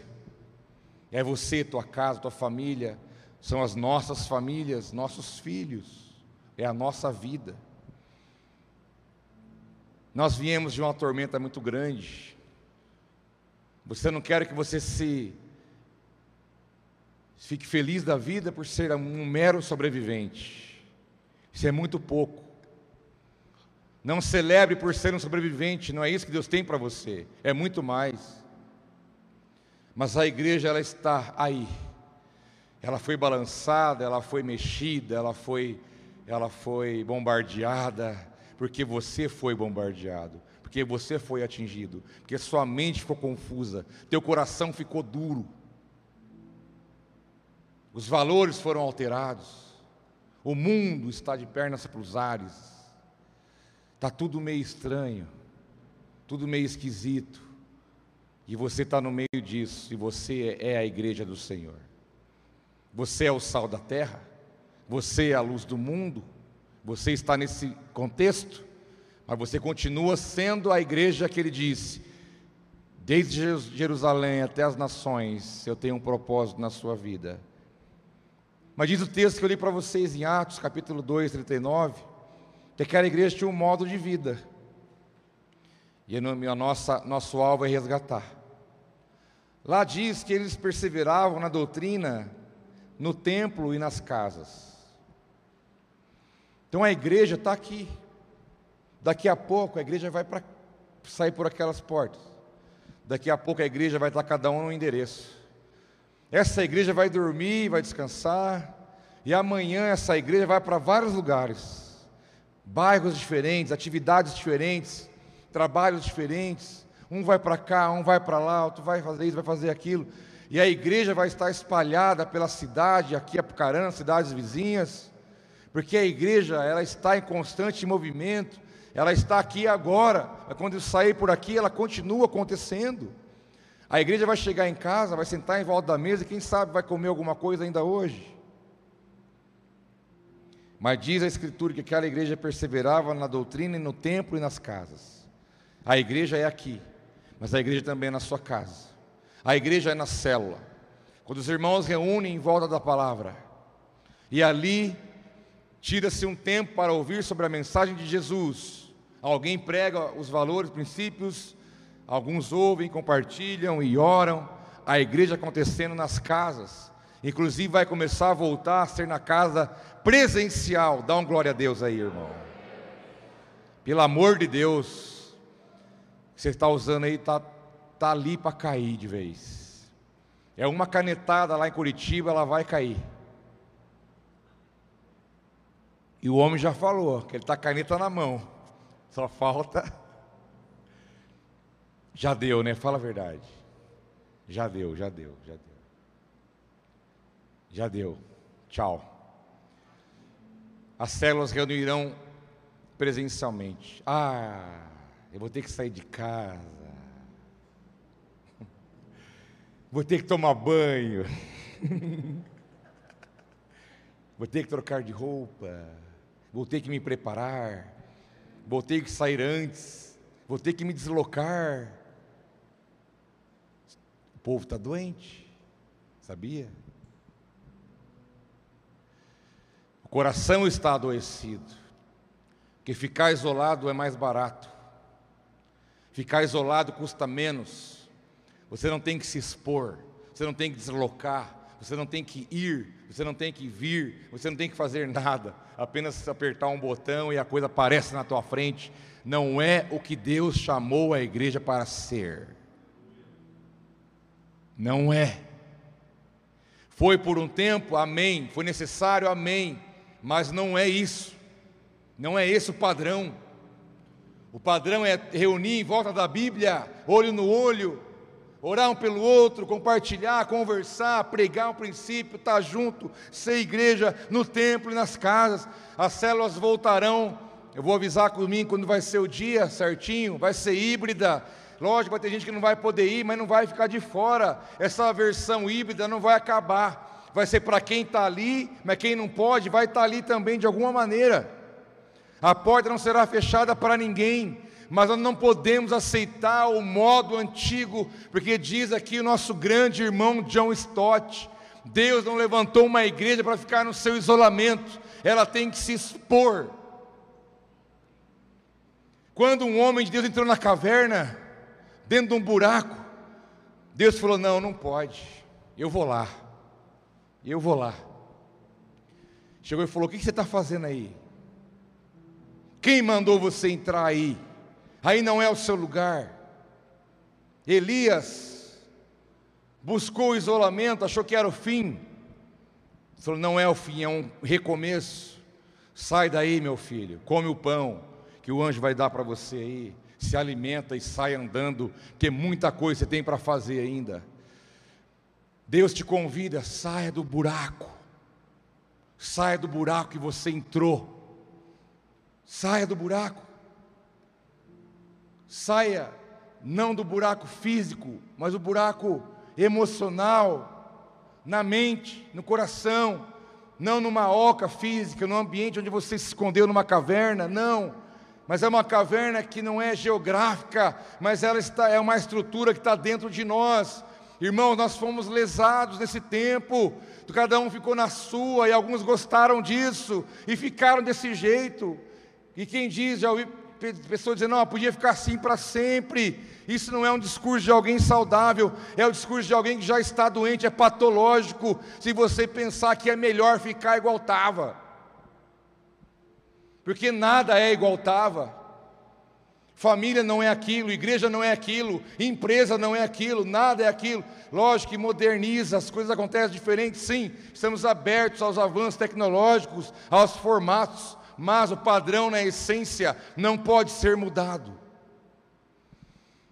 É você, tua casa, tua família, são as nossas famílias, nossos filhos, é a nossa vida. Nós viemos de uma tormenta muito grande. Você não quer que você se fique feliz da vida por ser um mero sobrevivente. Isso é muito pouco. Não celebre por ser um sobrevivente, não é isso que Deus tem para você. É muito mais. Mas a igreja ela está aí. Ela foi balançada, ela foi mexida, ela foi ela foi bombardeada, porque você foi bombardeado, porque você foi atingido, porque sua mente ficou confusa, teu coração ficou duro. Os valores foram alterados. O mundo está de pernas para os ares. Está tudo meio estranho, tudo meio esquisito. E você está no meio disso, e você é a igreja do Senhor. Você é o sal da terra, você é a luz do mundo, você está nesse contexto, mas você continua sendo a igreja que ele disse: Desde Jerusalém até as nações, eu tenho um propósito na sua vida. Mas diz o texto que eu li para vocês em Atos, capítulo 2, 39, que aquela igreja tinha um modo de vida. E a nossa, nosso alvo é resgatar. Lá diz que eles perseveravam na doutrina, no templo e nas casas. Então a igreja está aqui. Daqui a pouco a igreja vai para sair por aquelas portas. Daqui a pouco a igreja vai estar cada um no endereço. Essa igreja vai dormir, vai descansar, e amanhã essa igreja vai para vários lugares, bairros diferentes, atividades diferentes, trabalhos diferentes. Um vai para cá, um vai para lá, outro vai fazer isso, vai fazer aquilo. E a igreja vai estar espalhada pela cidade, aqui Apucarana, cidades vizinhas, porque a igreja ela está em constante movimento, ela está aqui agora, mas quando eu sair por aqui, ela continua acontecendo. A igreja vai chegar em casa, vai sentar em volta da mesa e quem sabe vai comer alguma coisa ainda hoje. Mas diz a Escritura que aquela igreja perseverava na doutrina e no templo e nas casas. A igreja é aqui, mas a igreja também é na sua casa. A igreja é na célula. Quando os irmãos reúnem em volta da palavra, e ali tira-se um tempo para ouvir sobre a mensagem de Jesus, Alguém prega os valores, princípios, alguns ouvem, compartilham e oram. A igreja acontecendo nas casas, inclusive vai começar a voltar a ser na casa presencial. Dá um glória a Deus aí, irmão. Pelo amor de Deus, você está usando aí, está tá ali para cair de vez. É uma canetada lá em Curitiba, ela vai cair. E o homem já falou que ele está caneta na mão. Só falta. (laughs) Já deu, né? Fala a verdade. Já deu, já deu, já deu. Já deu. Tchau. As células reunirão presencialmente. Ah, eu vou ter que sair de casa. (laughs) Vou ter que tomar banho. (laughs) Vou ter que trocar de roupa. Vou ter que me preparar vou ter que sair antes, vou ter que me deslocar. O povo está doente, sabia? O coração está adoecido, porque ficar isolado é mais barato, ficar isolado custa menos, você não tem que se expor, você não tem que deslocar, você não tem que ir, você não tem que vir, você não tem que fazer nada, apenas apertar um botão e a coisa aparece na tua frente. Não é o que Deus chamou a igreja para ser. Não é. Foi por um tempo, amém. Foi necessário, amém. Mas não é isso. Não é esse o padrão. O padrão é reunir em volta da Bíblia, olho no olho, orar um pelo outro, compartilhar, conversar, pregar um princípio, estar tá junto, ser igreja no templo e nas casas. As células voltarão. Eu vou avisar comigo quando vai ser o dia certinho, vai ser híbrida. Lógico, vai ter gente que não vai poder ir, mas não vai ficar de fora. Essa versão híbrida não vai acabar. Vai ser para quem está ali, mas quem não pode vai estar tá ali também de alguma maneira. A porta não será fechada para ninguém mas nós não podemos aceitar o modo antigo, porque diz aqui o nosso grande irmão John Stott: Deus não levantou uma igreja para ficar no seu isolamento, ela tem que se expor. Quando um homem de Deus entrou na caverna, dentro de um buraco, Deus falou: Não, não pode, eu vou lá, eu vou lá. Chegou e falou: O que você está fazendo aí? Quem mandou você entrar aí? aí não é o seu lugar. Elias buscou o isolamento, achou que era o fim. Falou: não é o fim, é um recomeço. Sai daí, meu filho, come o pão que o anjo vai dar para você aí. Se alimenta e sai andando, que muita coisa você tem para fazer ainda. Deus te convida, saia do buraco. Saia do buraco que você entrou. Saia do buraco. Saia não do buraco físico, mas do buraco emocional, na mente, no coração, não numa oca física, num ambiente onde você se escondeu numa caverna, não. mas é uma caverna que não é geográfica, mas ela está, é uma estrutura que está dentro de nós. Irmãos, nós fomos lesados nesse tempo, cada um ficou na sua, e alguns gostaram disso, e ficaram desse jeito. E quem diz, já ouvi pessoas dizendo, não, podia ficar assim para sempre. Isso não é um discurso de alguém saudável, é o discurso de alguém que já está doente, é patológico. Se você pensar que é melhor ficar igual estava porque nada é igual estava. Família não é aquilo, igreja não é aquilo, empresa não é aquilo, nada é aquilo. Lógico que moderniza, as coisas acontecem diferentes, sim. Estamos abertos aos avanços tecnológicos, aos formatos, mas o padrão na essência não pode ser mudado.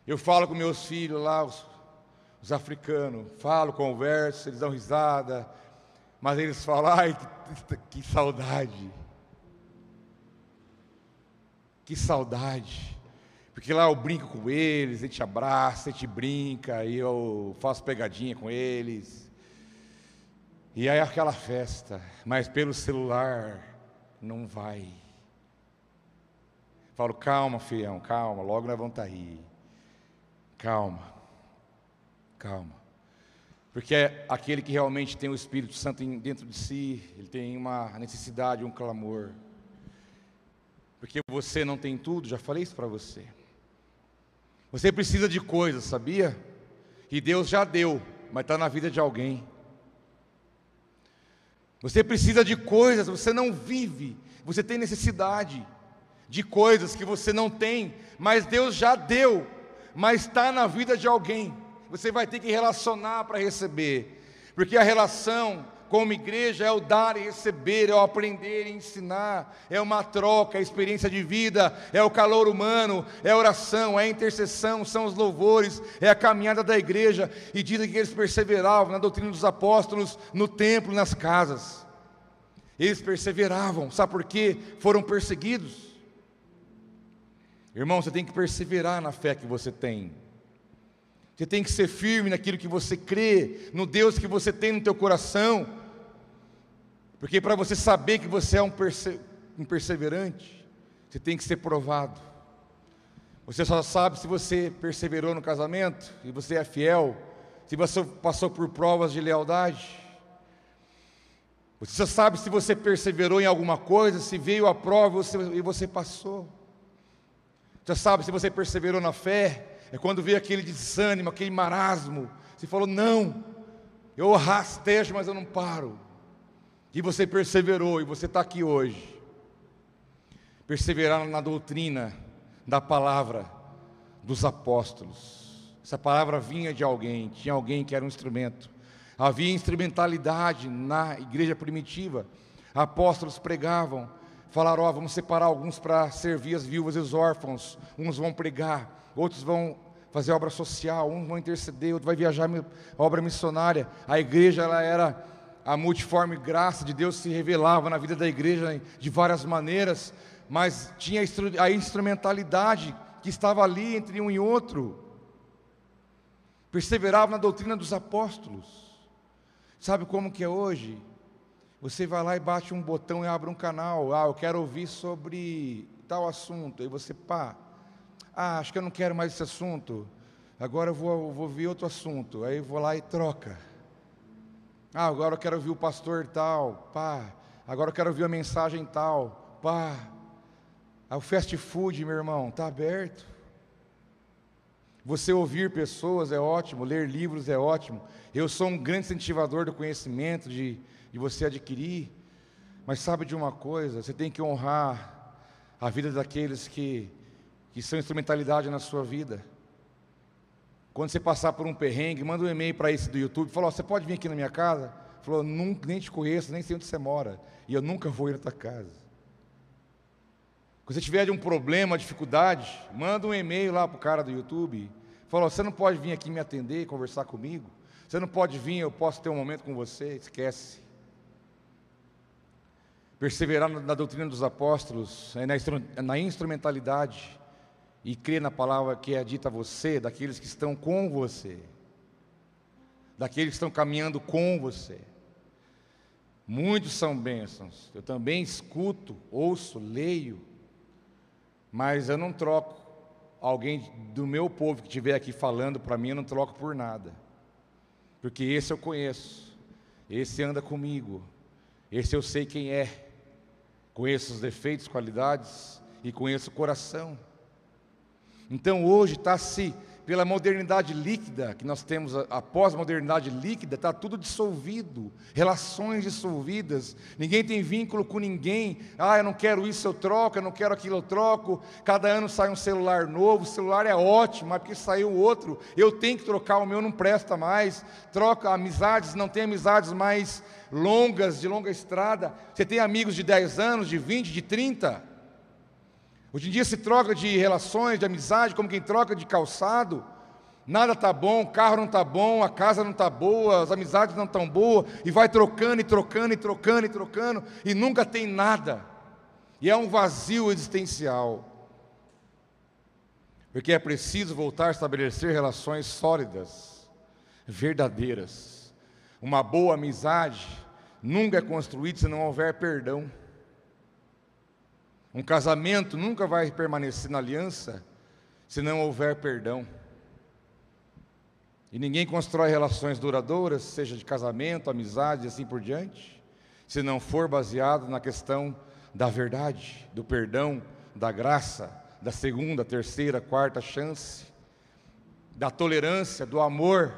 Eu falo com meus filhos lá, os, os africanos, falo, converso, eles dão risada, mas eles falam, ai, que, que saudade. Que saudade. Porque lá eu brinco com eles, a gente abraça, a gente brinca, e eu faço pegadinha com eles. E aí aquela festa, mas pelo celular não vai. Falo, calma, fião, calma, logo nós vamos estar tá aí. Calma, calma. Porque é aquele que realmente tem o Espírito Santo dentro de si, ele tem uma necessidade, um clamor. Porque você não tem tudo, já falei isso para você. Você precisa de coisas, sabia? E Deus já deu, mas está na vida de alguém. Você precisa de coisas, você não vive, você tem necessidade de coisas que você não tem, mas Deus já deu, mas está na vida de alguém. Você vai ter que relacionar para receber, porque a relação como igreja é o dar e receber, é o aprender e ensinar, é uma troca, é experiência de vida, é o calor humano, é oração, é intercessão, são os louvores, é a caminhada da igreja. E dizem que eles perseveravam na doutrina dos apóstolos, no templo, nas casas. Eles perseveravam, sabe por quê? Foram perseguidos. Irmão, você tem que perseverar na fé que você tem. Você tem que ser firme naquilo que você crê, no Deus que você tem no teu coração. Porque para você saber que você é um, perse um perseverante, você tem que ser provado. Você só sabe se você perseverou no casamento, se você é fiel, se você passou por provas de lealdade. Você só sabe se você perseverou em alguma coisa, se veio a prova você, e você passou. Você sabe se você perseverou na fé, é quando veio aquele desânimo, aquele marasmo. Você falou: não, eu rastejo, mas eu não paro. E você perseverou, e você está aqui hoje. Perseverar na doutrina da palavra dos apóstolos. Essa palavra vinha de alguém, tinha alguém que era um instrumento. Havia instrumentalidade na igreja primitiva. Apóstolos pregavam, falaram: Ó, oh, vamos separar alguns para servir as viúvas e os órfãos. Uns vão pregar, outros vão fazer obra social, uns vão interceder, outro vai viajar obra missionária. A igreja ela era a multiforme graça de Deus se revelava na vida da igreja de várias maneiras, mas tinha a instrumentalidade que estava ali entre um e outro. Perseverava na doutrina dos apóstolos. Sabe como que é hoje? Você vai lá e bate um botão e abre um canal. Ah, eu quero ouvir sobre tal assunto. Aí você, pá, ah, acho que eu não quero mais esse assunto. Agora eu vou, vou ver outro assunto. Aí vou lá e troca. Ah, agora eu quero ouvir o pastor tal. Pá. Agora eu quero ouvir a mensagem tal. Pá. Ah, o fast food, meu irmão, está aberto. Você ouvir pessoas é ótimo, ler livros é ótimo. Eu sou um grande incentivador do conhecimento, de, de você adquirir. Mas sabe de uma coisa? Você tem que honrar a vida daqueles que que são instrumentalidade na sua vida. Quando você passar por um perrengue, manda um e-mail para esse do YouTube, fala, oh, você pode vir aqui na minha casa? Falou, nunca, nem te conheço, nem sei onde você mora, e eu nunca vou ir na tua casa. Quando você tiver de um problema, dificuldade, manda um e-mail lá para o cara do YouTube, fala, oh, você não pode vir aqui me atender e conversar comigo? Você não pode vir, eu posso ter um momento com você? Esquece. Perseverar na doutrina dos apóstolos, é na instrumentalidade, e crer na palavra que é dita a você, daqueles que estão com você, daqueles que estão caminhando com você. Muitos são bênçãos, eu também escuto, ouço, leio, mas eu não troco alguém do meu povo que estiver aqui falando para mim, eu não troco por nada. Porque esse eu conheço, esse anda comigo, esse eu sei quem é, conheço os defeitos, qualidades e conheço o coração. Então hoje está se pela modernidade líquida que nós temos, a, pós-modernidade líquida, está tudo dissolvido, relações dissolvidas, ninguém tem vínculo com ninguém. Ah, eu não quero isso, eu troco, eu não quero aquilo, eu troco. Cada ano sai um celular novo, o celular é ótimo, mas porque saiu outro, eu tenho que trocar, o meu não presta mais. Troca amizades, não tem amizades mais longas, de longa estrada. Você tem amigos de 10 anos, de 20, de 30 Hoje em dia se troca de relações, de amizade, como quem troca de calçado. Nada está bom, o carro não está bom, a casa não está boa, as amizades não estão boas, e vai trocando e trocando e trocando e trocando, e nunca tem nada. E é um vazio existencial. Porque é preciso voltar a estabelecer relações sólidas, verdadeiras. Uma boa amizade nunca é construída se não houver perdão. Um casamento nunca vai permanecer na aliança se não houver perdão. E ninguém constrói relações duradouras, seja de casamento, amizade e assim por diante, se não for baseado na questão da verdade, do perdão, da graça, da segunda, terceira, quarta chance, da tolerância, do amor,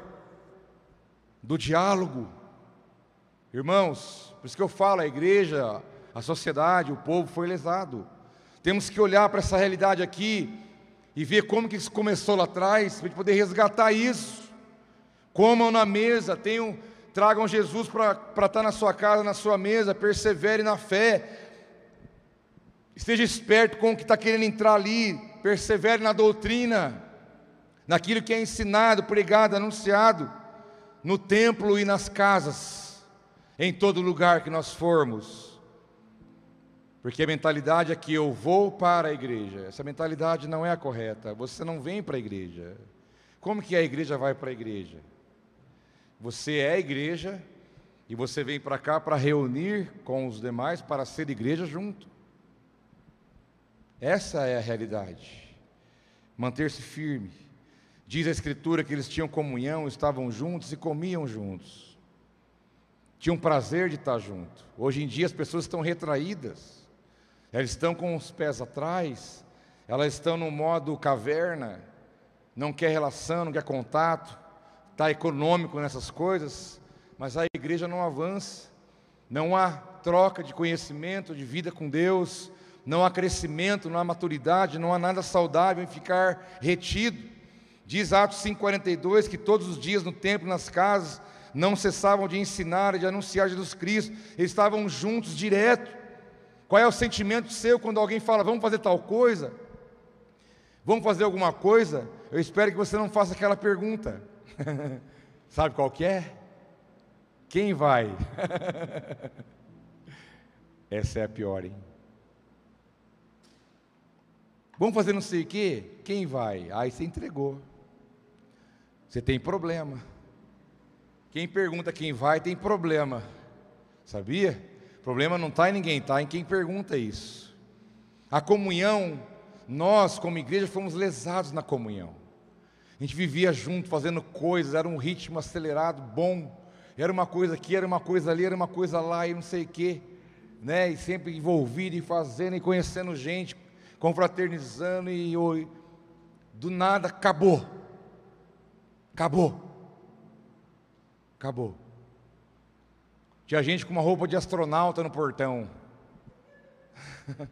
do diálogo. Irmãos, por isso que eu falo, a igreja, a sociedade, o povo foi lesado. Temos que olhar para essa realidade aqui e ver como que isso começou lá atrás, para poder resgatar isso. Comam na mesa, tenham, tragam Jesus para estar tá na sua casa, na sua mesa, persevere na fé. Esteja esperto com o que está querendo entrar ali, persevere na doutrina, naquilo que é ensinado, pregado, anunciado, no templo e nas casas, em todo lugar que nós formos. Porque a mentalidade é que eu vou para a igreja. Essa mentalidade não é a correta. Você não vem para a igreja. Como que a igreja vai para a igreja? Você é a igreja e você vem para cá para reunir com os demais para ser igreja junto. Essa é a realidade. Manter-se firme. Diz a Escritura que eles tinham comunhão, estavam juntos e comiam juntos. Tinham prazer de estar junto. Hoje em dia as pessoas estão retraídas. Elas estão com os pés atrás, elas estão no modo caverna, não quer relação, não quer contato, está econômico nessas coisas, mas a igreja não avança, não há troca de conhecimento, de vida com Deus, não há crescimento, não há maturidade, não há nada saudável em ficar retido. Diz Atos 5,42 que todos os dias no templo, nas casas, não cessavam de ensinar e de anunciar Jesus Cristo, eles estavam juntos direto. Qual é o sentimento seu quando alguém fala, vamos fazer tal coisa? Vamos fazer alguma coisa? Eu espero que você não faça aquela pergunta. (laughs) Sabe qual que é? Quem vai? (laughs) Essa é a pior, hein? Vamos fazer não sei o quê? Quem vai? Aí você entregou. Você tem problema. Quem pergunta quem vai tem problema. Sabia? O problema não está em ninguém, está em quem pergunta isso. A comunhão, nós como igreja fomos lesados na comunhão. A gente vivia junto, fazendo coisas, era um ritmo acelerado, bom. Era uma coisa aqui, era uma coisa ali, era uma coisa lá e não sei o quê. Né? E sempre envolvido e fazendo e conhecendo gente, confraternizando e, e do nada acabou. Acabou. Acabou. Tinha gente com uma roupa de astronauta no portão. (laughs)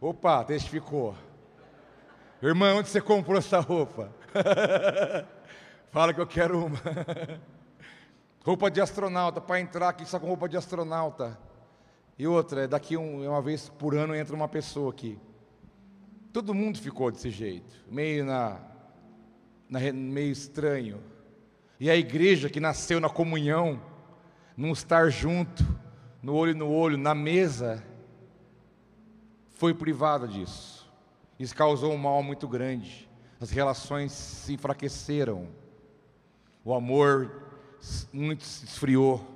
Opa, testificou. Irmã, onde você comprou essa roupa? (laughs) Fala que eu quero uma. (laughs) roupa de astronauta, para entrar aqui só com roupa de astronauta. E outra, daqui um, uma vez por ano entra uma pessoa aqui. Todo mundo ficou desse jeito, meio na, na meio estranho. E a igreja que nasceu na comunhão, não estar junto, no olho no olho, na mesa, foi privada disso. Isso causou um mal muito grande. As relações se enfraqueceram. O amor muito se esfriou.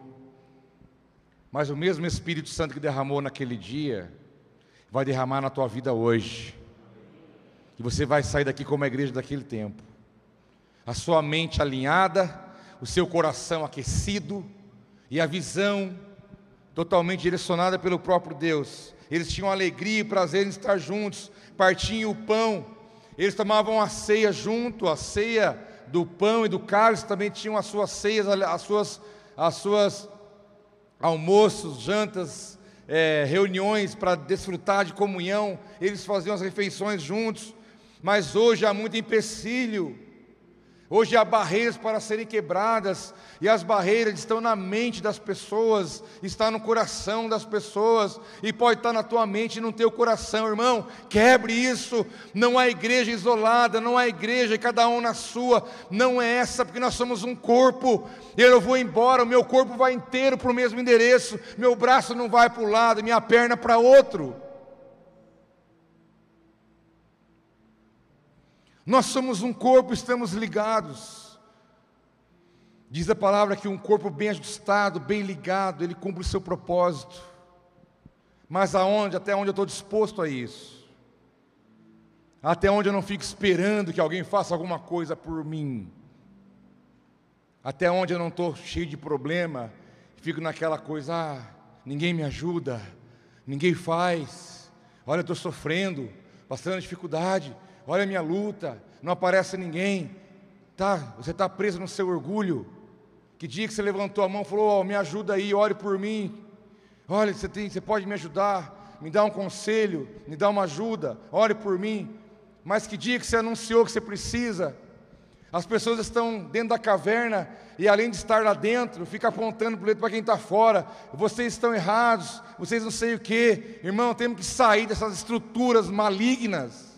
Mas o mesmo Espírito Santo que derramou naquele dia, vai derramar na tua vida hoje. E você vai sair daqui como a igreja daquele tempo. A sua mente alinhada, o seu coração aquecido e a visão totalmente direcionada pelo próprio Deus. Eles tinham alegria e prazer em estar juntos, partiam o pão, eles tomavam a ceia junto, a ceia do pão e do cálice também tinham as suas ceias, as suas, as suas almoços, jantas, é, reuniões para desfrutar de comunhão, eles faziam as refeições juntos, mas hoje há muito empecilho, Hoje há barreiras para serem quebradas, e as barreiras estão na mente das pessoas, está no coração das pessoas, e pode estar na tua mente e no teu coração, irmão. Quebre isso. Não há igreja isolada, não há igreja, cada um na sua, não é essa, porque nós somos um corpo. Eu vou embora, o meu corpo vai inteiro para o mesmo endereço, meu braço não vai para o lado, minha perna para outro. Nós somos um corpo, estamos ligados. Diz a palavra que um corpo bem ajustado, bem ligado, ele cumpre o seu propósito. Mas aonde, até onde eu estou disposto a isso? Até onde eu não fico esperando que alguém faça alguma coisa por mim? Até onde eu não estou cheio de problema, fico naquela coisa, ah, ninguém me ajuda, ninguém faz, olha, eu estou sofrendo, passando dificuldade, olha a minha luta, não aparece ninguém, tá? Você está preso no seu orgulho. Que dia que você levantou a mão e falou: oh, me ajuda aí, ore por mim. Olha, você, tem, você pode me ajudar, me dá um conselho, me dá uma ajuda, ore por mim. Mas que dia que você anunciou que você precisa? As pessoas estão dentro da caverna e além de estar lá dentro, fica apontando para quem está fora. Vocês estão errados, vocês não sei o que. Irmão, temos que sair dessas estruturas malignas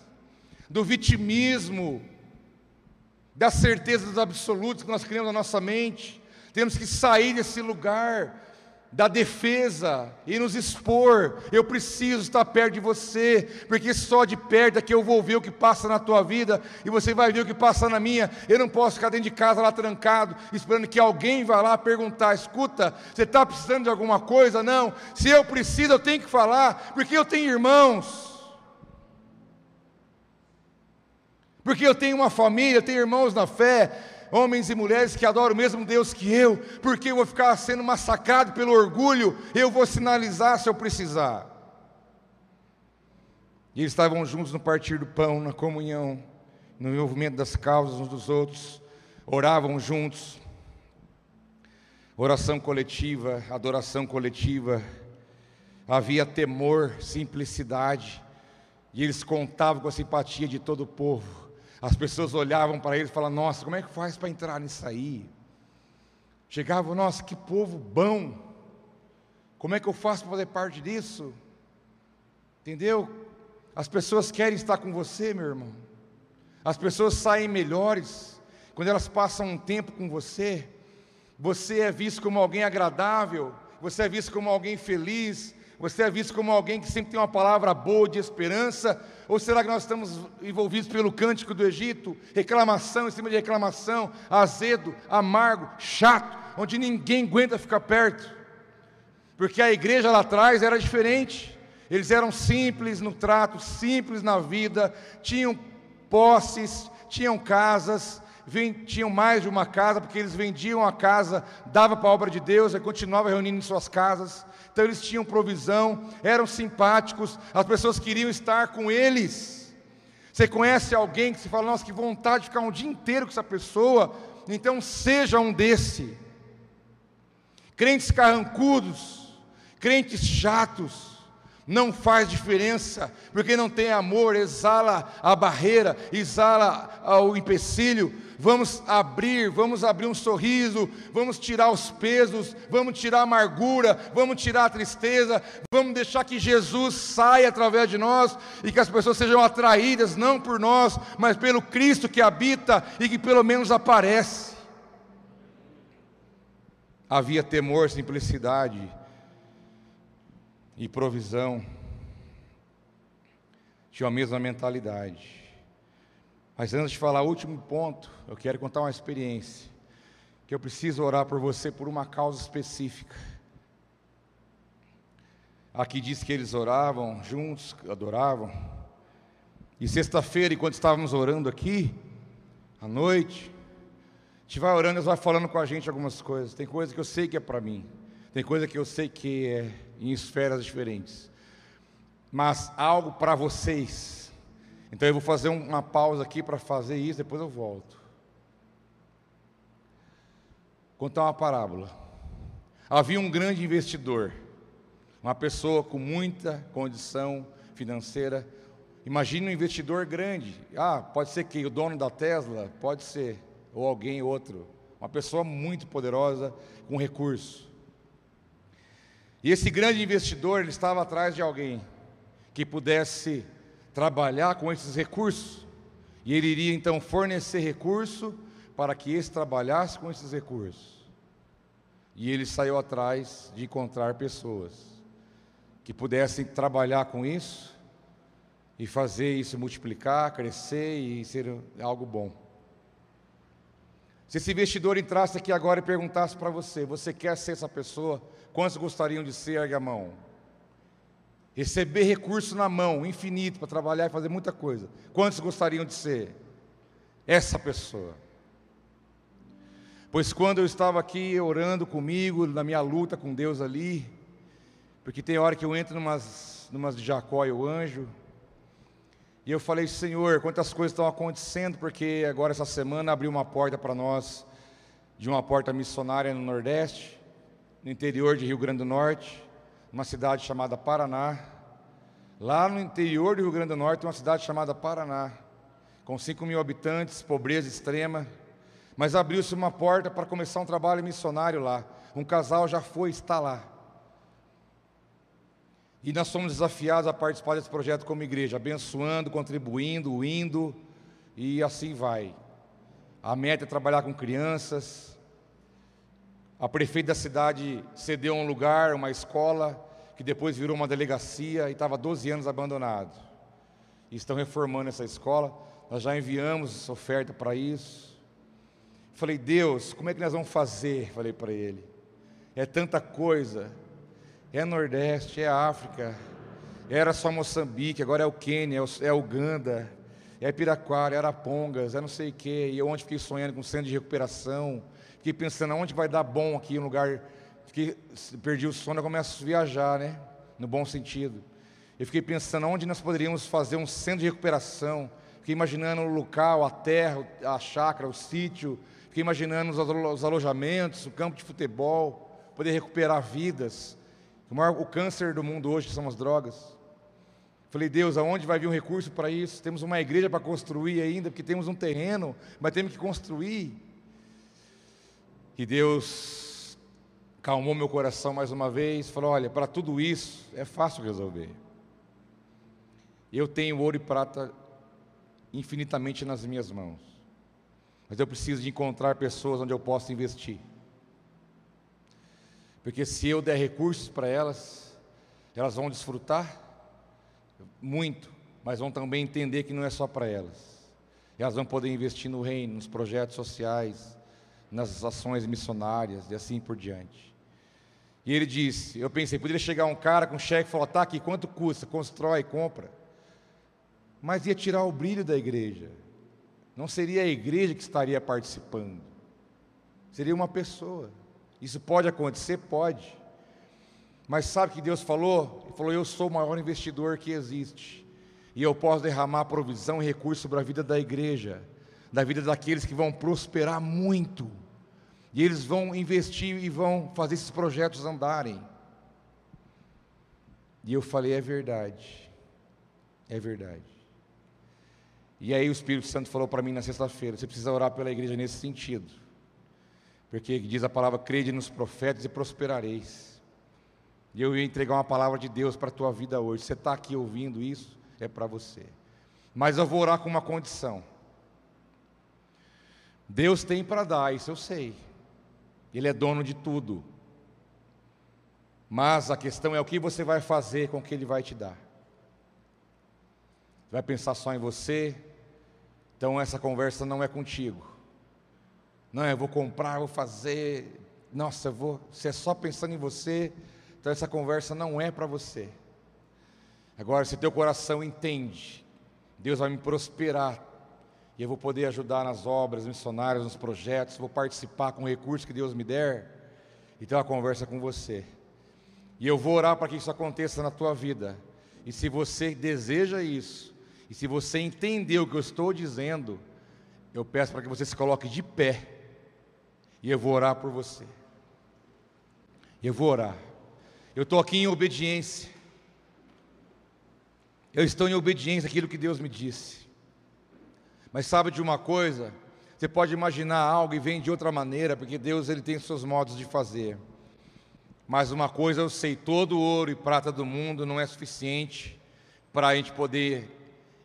do vitimismo, da certeza dos absolutos que nós criamos na nossa mente. Temos que sair desse lugar da defesa e nos expor. Eu preciso estar perto de você, porque só de perto é que eu vou ver o que passa na tua vida e você vai ver o que passa na minha. Eu não posso ficar dentro de casa lá trancado, esperando que alguém vá lá perguntar: escuta, você está precisando de alguma coisa? Não. Se eu preciso, eu tenho que falar, porque eu tenho irmãos. Porque eu tenho uma família, tenho irmãos na fé, homens e mulheres que adoram o mesmo Deus que eu, porque eu vou ficar sendo massacrado pelo orgulho, eu vou sinalizar se eu precisar. E eles estavam juntos no partir do pão, na comunhão, no envolvimento das causas uns dos outros, oravam juntos, oração coletiva, adoração coletiva, havia temor, simplicidade, e eles contavam com a simpatia de todo o povo. As pessoas olhavam para ele e falavam: Nossa, como é que faz para entrar nisso aí? Chegavam, nossa, que povo bom. Como é que eu faço para fazer parte disso? Entendeu? As pessoas querem estar com você, meu irmão. As pessoas saem melhores quando elas passam um tempo com você. Você é visto como alguém agradável, você é visto como alguém feliz, você é visto como alguém que sempre tem uma palavra boa de esperança? Ou será que nós estamos envolvidos pelo cântico do Egito? Reclamação em cima de reclamação, azedo, amargo, chato, onde ninguém aguenta ficar perto. Porque a igreja lá atrás era diferente. Eles eram simples no trato, simples na vida, tinham posses, tinham casas, tinham mais de uma casa, porque eles vendiam a casa, dava para a obra de Deus e continuava reunindo em suas casas. Então eles tinham provisão, eram simpáticos, as pessoas queriam estar com eles. Você conhece alguém que se fala, nossa, que vontade de ficar um dia inteiro com essa pessoa? Então seja um desse. Crentes carrancudos, crentes chatos, não faz diferença, porque não tem amor, exala a barreira, exala o empecilho. Vamos abrir, vamos abrir um sorriso, vamos tirar os pesos, vamos tirar a amargura, vamos tirar a tristeza, vamos deixar que Jesus saia através de nós e que as pessoas sejam atraídas não por nós, mas pelo Cristo que habita e que pelo menos aparece. Havia temor, simplicidade, e provisão tinham a mesma mentalidade. Mas antes de falar o último ponto, eu quero contar uma experiência. Que eu preciso orar por você por uma causa específica. Aqui diz que eles oravam juntos, adoravam. E sexta-feira, enquanto estávamos orando aqui, à noite, a gente vai orando, Deus vai falando com a gente algumas coisas. Tem coisa que eu sei que é para mim, tem coisa que eu sei que é em esferas diferentes, mas algo para vocês. Então eu vou fazer uma pausa aqui para fazer isso, depois eu volto. Contar uma parábola. Havia um grande investidor, uma pessoa com muita condição financeira. Imagine um investidor grande. Ah, pode ser que o dono da Tesla, pode ser, ou alguém outro. Uma pessoa muito poderosa, com recurso. E esse grande investidor, ele estava atrás de alguém que pudesse trabalhar com esses recursos. E ele iria então fornecer recurso para que esse trabalhasse com esses recursos. E ele saiu atrás de encontrar pessoas que pudessem trabalhar com isso e fazer isso multiplicar, crescer e ser algo bom. Se esse investidor entrasse aqui agora e perguntasse para você: você quer ser essa pessoa? Quantos gostariam de ser? Ergue a mão. Receber recurso na mão, infinito, para trabalhar e fazer muita coisa. Quantos gostariam de ser? Essa pessoa. Pois quando eu estava aqui orando comigo, na minha luta com Deus ali, porque tem hora que eu entro numas, numas de Jacó e o anjo, e eu falei, Senhor, quantas coisas estão acontecendo, porque agora essa semana abriu uma porta para nós, de uma porta missionária no Nordeste, no interior de Rio Grande do Norte, uma cidade chamada Paraná. Lá no interior do Rio Grande do Norte, uma cidade chamada Paraná, com 5 mil habitantes, pobreza extrema. Mas abriu-se uma porta para começar um trabalho missionário lá. Um casal já foi, está lá. E nós somos desafiados a participar desse projeto como igreja, abençoando, contribuindo, indo, e assim vai. A meta é trabalhar com crianças. A prefeita da cidade cedeu um lugar, uma escola, que depois virou uma delegacia e estava 12 anos abandonado. E estão reformando essa escola. Nós já enviamos oferta para isso. Falei, Deus, como é que nós vamos fazer? Falei para ele. É tanta coisa é Nordeste, é África, era só Moçambique, agora é o Quênia, é o Uganda, é Piraquara, é Arapongas, é não sei o quê. E eu ontem fiquei sonhando com centro de recuperação, fiquei pensando aonde vai dar bom aqui, um lugar, fiquei, perdi o sono, eu começo a viajar, né? No bom sentido. Eu fiquei pensando onde nós poderíamos fazer um centro de recuperação. Fiquei imaginando o local, a terra, a chácara, o sítio. Fiquei imaginando os alojamentos, o campo de futebol, poder recuperar vidas. O, maior, o câncer do mundo hoje são as drogas. Falei, Deus, aonde vai vir um recurso para isso? Temos uma igreja para construir ainda, porque temos um terreno, mas temos que construir. E Deus calmou meu coração mais uma vez, falou: olha, para tudo isso é fácil resolver. Eu tenho ouro e prata infinitamente nas minhas mãos, mas eu preciso de encontrar pessoas onde eu possa investir. Porque se eu der recursos para elas, elas vão desfrutar muito, mas vão também entender que não é só para elas. Elas vão poder investir no reino, nos projetos sociais, nas ações missionárias e assim por diante. E ele disse: Eu pensei, poderia chegar um cara com cheque e falar: tá aqui, quanto custa? Constrói, compra. Mas ia tirar o brilho da igreja. Não seria a igreja que estaria participando, seria uma pessoa. Isso pode acontecer? Pode. Mas sabe que Deus falou? Ele falou: Eu sou o maior investidor que existe. E eu posso derramar provisão e recurso sobre a vida da igreja, da vida daqueles que vão prosperar muito. E eles vão investir e vão fazer esses projetos andarem. E eu falei: É verdade. É verdade. E aí o Espírito Santo falou para mim na sexta-feira: Você precisa orar pela igreja nesse sentido. Porque diz a palavra: crede nos profetas e prosperareis. E eu ia entregar uma palavra de Deus para a tua vida hoje. Você está aqui ouvindo isso? É para você. Mas eu vou orar com uma condição. Deus tem para dar, isso eu sei. Ele é dono de tudo. Mas a questão é o que você vai fazer com o que Ele vai te dar. Vai pensar só em você? Então essa conversa não é contigo. Não, eu vou comprar, vou fazer. Nossa, eu vou. Se é só pensando em você, então essa conversa não é para você. Agora, se teu coração entende Deus vai me prosperar. E eu vou poder ajudar nas obras missionárias, nos projetos, vou participar com o recurso que Deus me der. E ter uma conversa com você. E eu vou orar para que isso aconteça na tua vida. E se você deseja isso, e se você entendeu o que eu estou dizendo, eu peço para que você se coloque de pé. E eu vou orar por você. Eu vou orar. Eu estou aqui em obediência. Eu estou em obediência àquilo que Deus me disse. Mas sabe de uma coisa? Você pode imaginar algo e vem de outra maneira, porque Deus ele tem seus modos de fazer. Mas uma coisa eu sei: todo ouro e prata do mundo não é suficiente para a gente poder,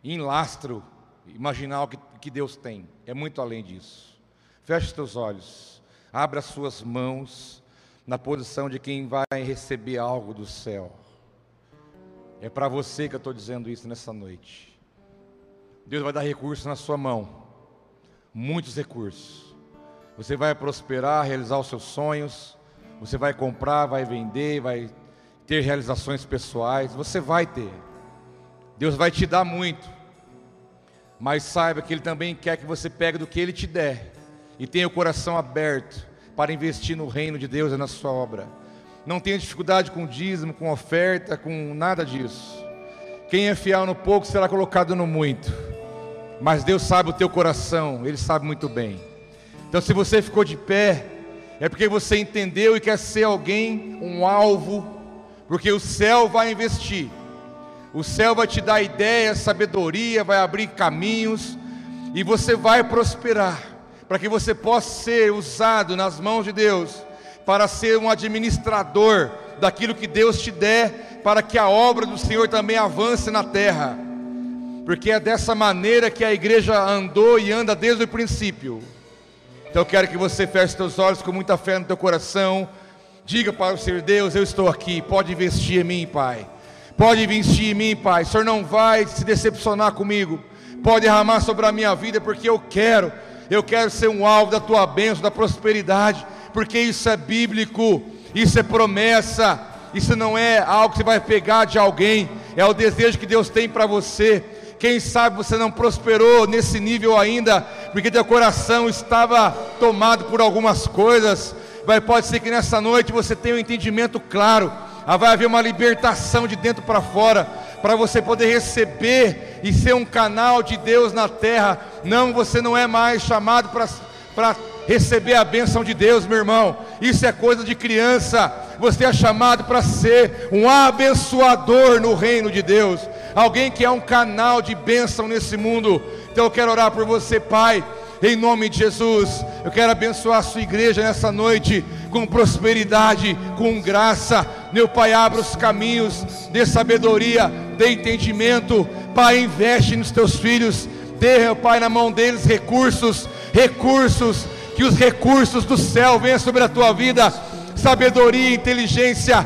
em lastro, imaginar o que, que Deus tem. É muito além disso. Feche os teus olhos, abra as suas mãos na posição de quem vai receber algo do céu. É para você que eu estou dizendo isso nessa noite. Deus vai dar recursos na sua mão, muitos recursos. Você vai prosperar, realizar os seus sonhos. Você vai comprar, vai vender, vai ter realizações pessoais. Você vai ter. Deus vai te dar muito. Mas saiba que Ele também quer que você pegue do que Ele te der e tenha o coração aberto para investir no reino de Deus e na sua obra. Não tenha dificuldade com dízimo, com oferta, com nada disso. Quem é fiel no pouco será colocado no muito. Mas Deus sabe o teu coração, Ele sabe muito bem. Então, se você ficou de pé, é porque você entendeu e quer ser alguém, um alvo, porque o céu vai investir. O céu vai te dar ideias, sabedoria, vai abrir caminhos e você vai prosperar para que você possa ser usado nas mãos de Deus, para ser um administrador daquilo que Deus te der, para que a obra do Senhor também avance na terra, porque é dessa maneira que a igreja andou e anda desde o princípio. Então eu quero que você feche seus olhos com muita fé no teu coração. Diga para o Senhor Deus, eu estou aqui, pode investir em mim, Pai. Pode investir em mim, Pai. O Senhor não vai se decepcionar comigo. Pode derramar sobre a minha vida, porque eu quero eu quero ser um alvo da tua bênção, da prosperidade, porque isso é bíblico, isso é promessa, isso não é algo que você vai pegar de alguém, é o desejo que Deus tem para você. Quem sabe você não prosperou nesse nível ainda, porque teu coração estava tomado por algumas coisas. Vai pode ser que nessa noite você tenha um entendimento claro. Ah, vai haver uma libertação de dentro para fora para você poder receber e ser um canal de Deus na terra. Não, você não é mais chamado para receber a bênção de Deus, meu irmão. Isso é coisa de criança. Você é chamado para ser um abençoador no reino de Deus. Alguém que é um canal de bênção nesse mundo. Então eu quero orar por você, Pai em nome de Jesus. Eu quero abençoar a sua igreja nessa noite com prosperidade, com graça. Meu Pai, abra os caminhos, dê sabedoria, dê entendimento. Pai, investe nos teus filhos, dê, meu Pai, na mão deles recursos, recursos, que os recursos do céu venham sobre a tua vida, sabedoria, inteligência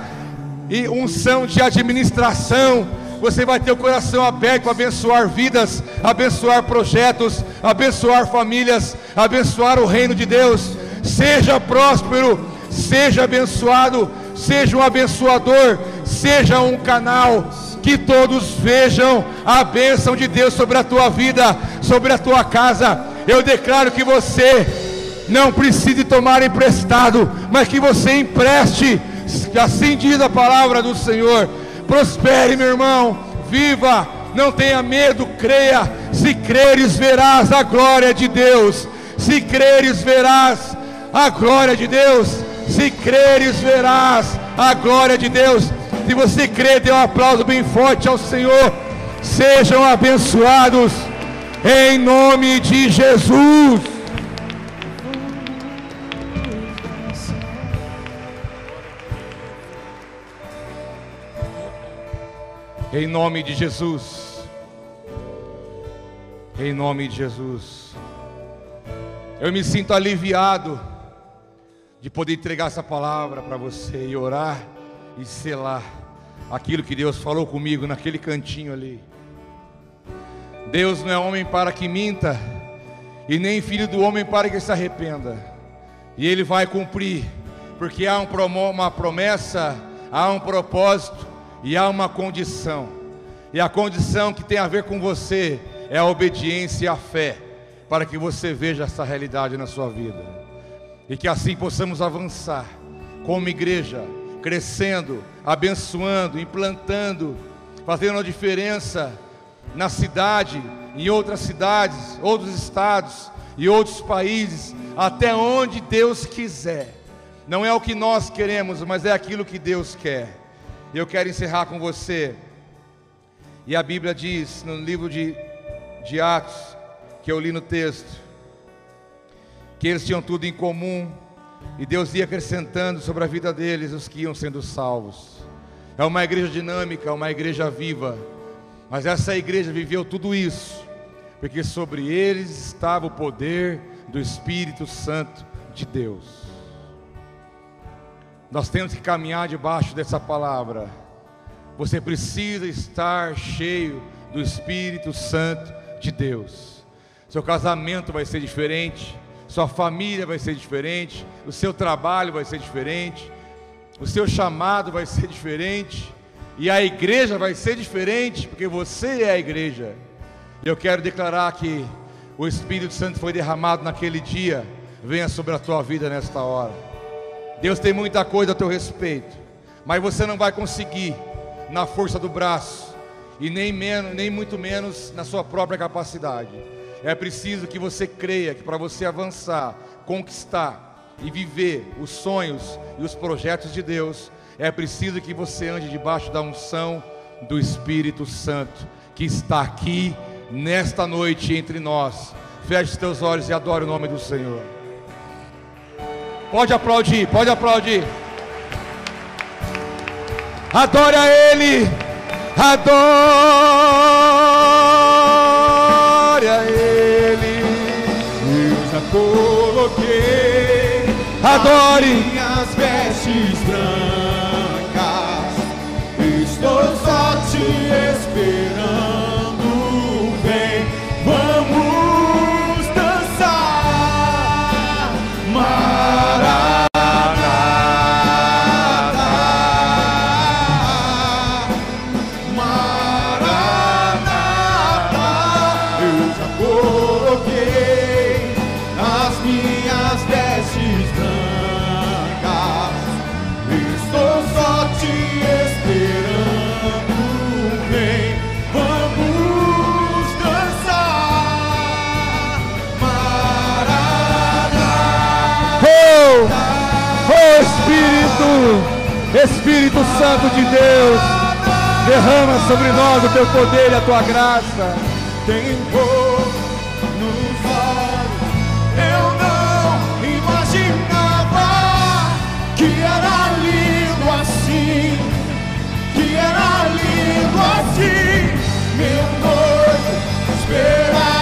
e unção de administração. Você vai ter o coração aberto para abençoar vidas, abençoar projetos, abençoar famílias, abençoar o reino de Deus. Seja próspero, seja abençoado, seja um abençoador, seja um canal que todos vejam a bênção de Deus sobre a tua vida, sobre a tua casa. Eu declaro que você não precise tomar emprestado, mas que você empreste, assim diz a palavra do Senhor Prospere, meu irmão. Viva. Não tenha medo, creia. Se creres, verás a glória de Deus. Se creres, verás a glória de Deus. Se creres, verás a glória de Deus. Se você crê, dê um aplauso bem forte ao Senhor. Sejam abençoados em nome de Jesus. Em nome de Jesus. Em nome de Jesus. Eu me sinto aliviado de poder entregar essa palavra para você e orar e selar aquilo que Deus falou comigo naquele cantinho ali. Deus não é homem para que minta, e nem filho do homem para que se arrependa. E Ele vai cumprir, porque há uma promessa, há um propósito, e há uma condição, e a condição que tem a ver com você é a obediência e a fé, para que você veja essa realidade na sua vida. E que assim possamos avançar como igreja, crescendo, abençoando, implantando, fazendo a diferença na cidade, em outras cidades, outros estados e outros países, até onde Deus quiser. Não é o que nós queremos, mas é aquilo que Deus quer. Eu quero encerrar com você. E a Bíblia diz no livro de, de Atos, que eu li no texto, que eles tinham tudo em comum e Deus ia acrescentando sobre a vida deles os que iam sendo salvos. É uma igreja dinâmica, uma igreja viva. Mas essa igreja viveu tudo isso, porque sobre eles estava o poder do Espírito Santo de Deus. Nós temos que caminhar debaixo dessa palavra. Você precisa estar cheio do Espírito Santo de Deus. Seu casamento vai ser diferente, sua família vai ser diferente, o seu trabalho vai ser diferente, o seu chamado vai ser diferente, e a igreja vai ser diferente, porque você é a igreja. Eu quero declarar que o Espírito Santo foi derramado naquele dia, venha sobre a tua vida nesta hora. Deus tem muita coisa a teu respeito, mas você não vai conseguir na força do braço e nem menos, nem muito menos na sua própria capacidade. É preciso que você creia que para você avançar, conquistar e viver os sonhos e os projetos de Deus, é preciso que você ande debaixo da unção do Espírito Santo, que está aqui nesta noite entre nós. Feche os teus olhos e adore o nome do Senhor. Pode aplaudir, pode aplaudir. Adore a Ele, adore adore Espírito Santo de Deus, derrama sobre nós o teu poder e a tua graça.
Tempo nos olhos, eu não imaginava que era lindo assim, que era lindo assim, meu noivo esperado.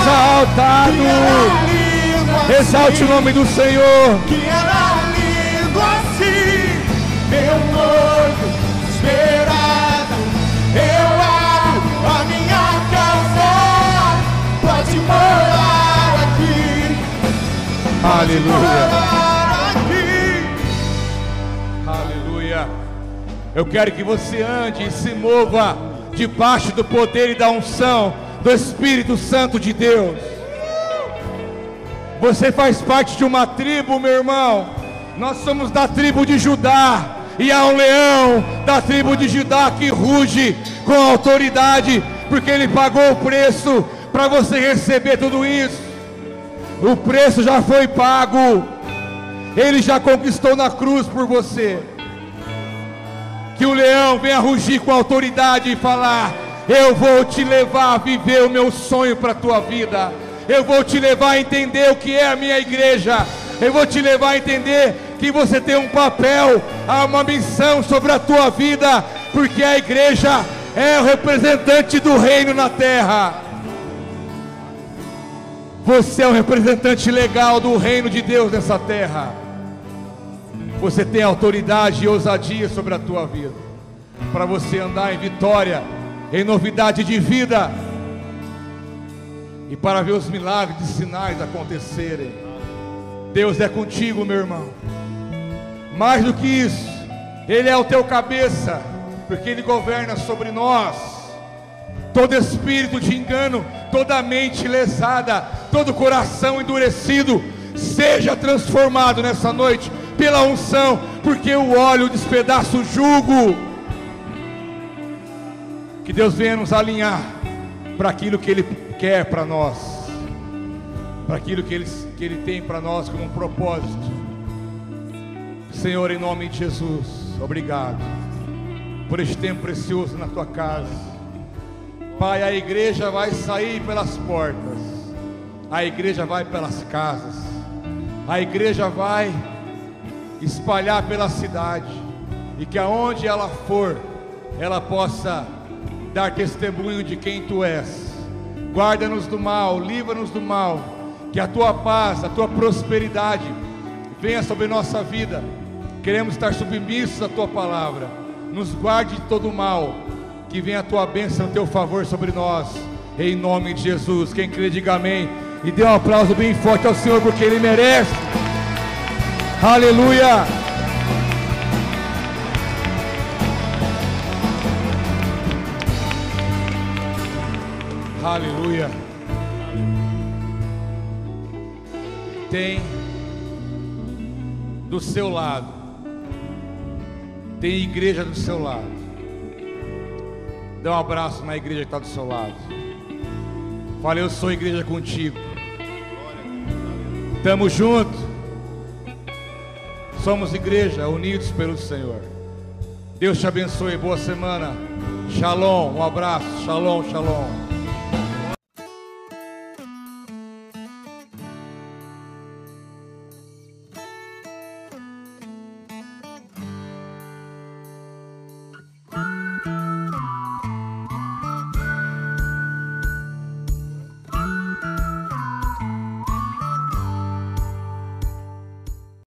Exaltado,
assim,
exalte o nome do Senhor.
que era lindo assim, meu noivo esperado. Eu abro a minha casa, pode morar aqui,
Aleluia,
morar aqui.
aleluia. Eu quero que você ande e se mova debaixo do poder e da unção do Espírito Santo de Deus. Você faz parte de uma tribo, meu irmão. Nós somos da tribo de Judá. E há um leão da tribo de Judá que ruge com autoridade, porque ele pagou o preço para você receber tudo isso. O preço já foi pago. Ele já conquistou na cruz por você. Que o leão venha rugir com autoridade e falar: Eu vou te levar a viver o meu sonho para a tua vida. Eu vou te levar a entender o que é a minha igreja. Eu vou te levar a entender que você tem um papel, há uma missão sobre a tua vida, porque a igreja é o representante do reino na terra. Você é um representante legal do reino de Deus nessa terra. Você tem autoridade e ousadia sobre a tua vida, para você andar em vitória em novidade de vida e para ver os milagres e sinais acontecerem. Deus é contigo, meu irmão. Mais do que isso, Ele é o teu cabeça, porque Ele governa sobre nós. Todo espírito de engano, toda mente lesada, todo coração endurecido, seja transformado nessa noite pela unção, porque o óleo despedaça o jugo. Que Deus venha nos alinhar para aquilo que Ele quer para nós, para aquilo que Ele, que Ele tem para nós como um propósito. Senhor, em nome de Jesus, obrigado por este tempo precioso na tua casa. Pai, a igreja vai sair pelas portas, a igreja vai pelas casas, a igreja vai espalhar pela cidade, e que aonde ela for, ela possa dar testemunho de quem tu és. Guarda-nos do mal, livra-nos do mal, que a tua paz, a tua prosperidade venha sobre nossa vida. Queremos estar submissos à tua palavra. Nos guarde de todo mal, que venha a tua bênção, o teu favor sobre nós. Em nome de Jesus. Quem crê, diga amém. E dê um aplauso bem forte ao Senhor, porque Ele merece. Aleluia. Aleluia. Tem do seu lado, tem igreja do seu lado. Dê um abraço na igreja que está do seu lado. Fale, eu sou igreja contigo. Tamo junto. Somos igreja unidos pelo Senhor. Deus te abençoe. Boa semana. Shalom. Um abraço. Shalom, shalom.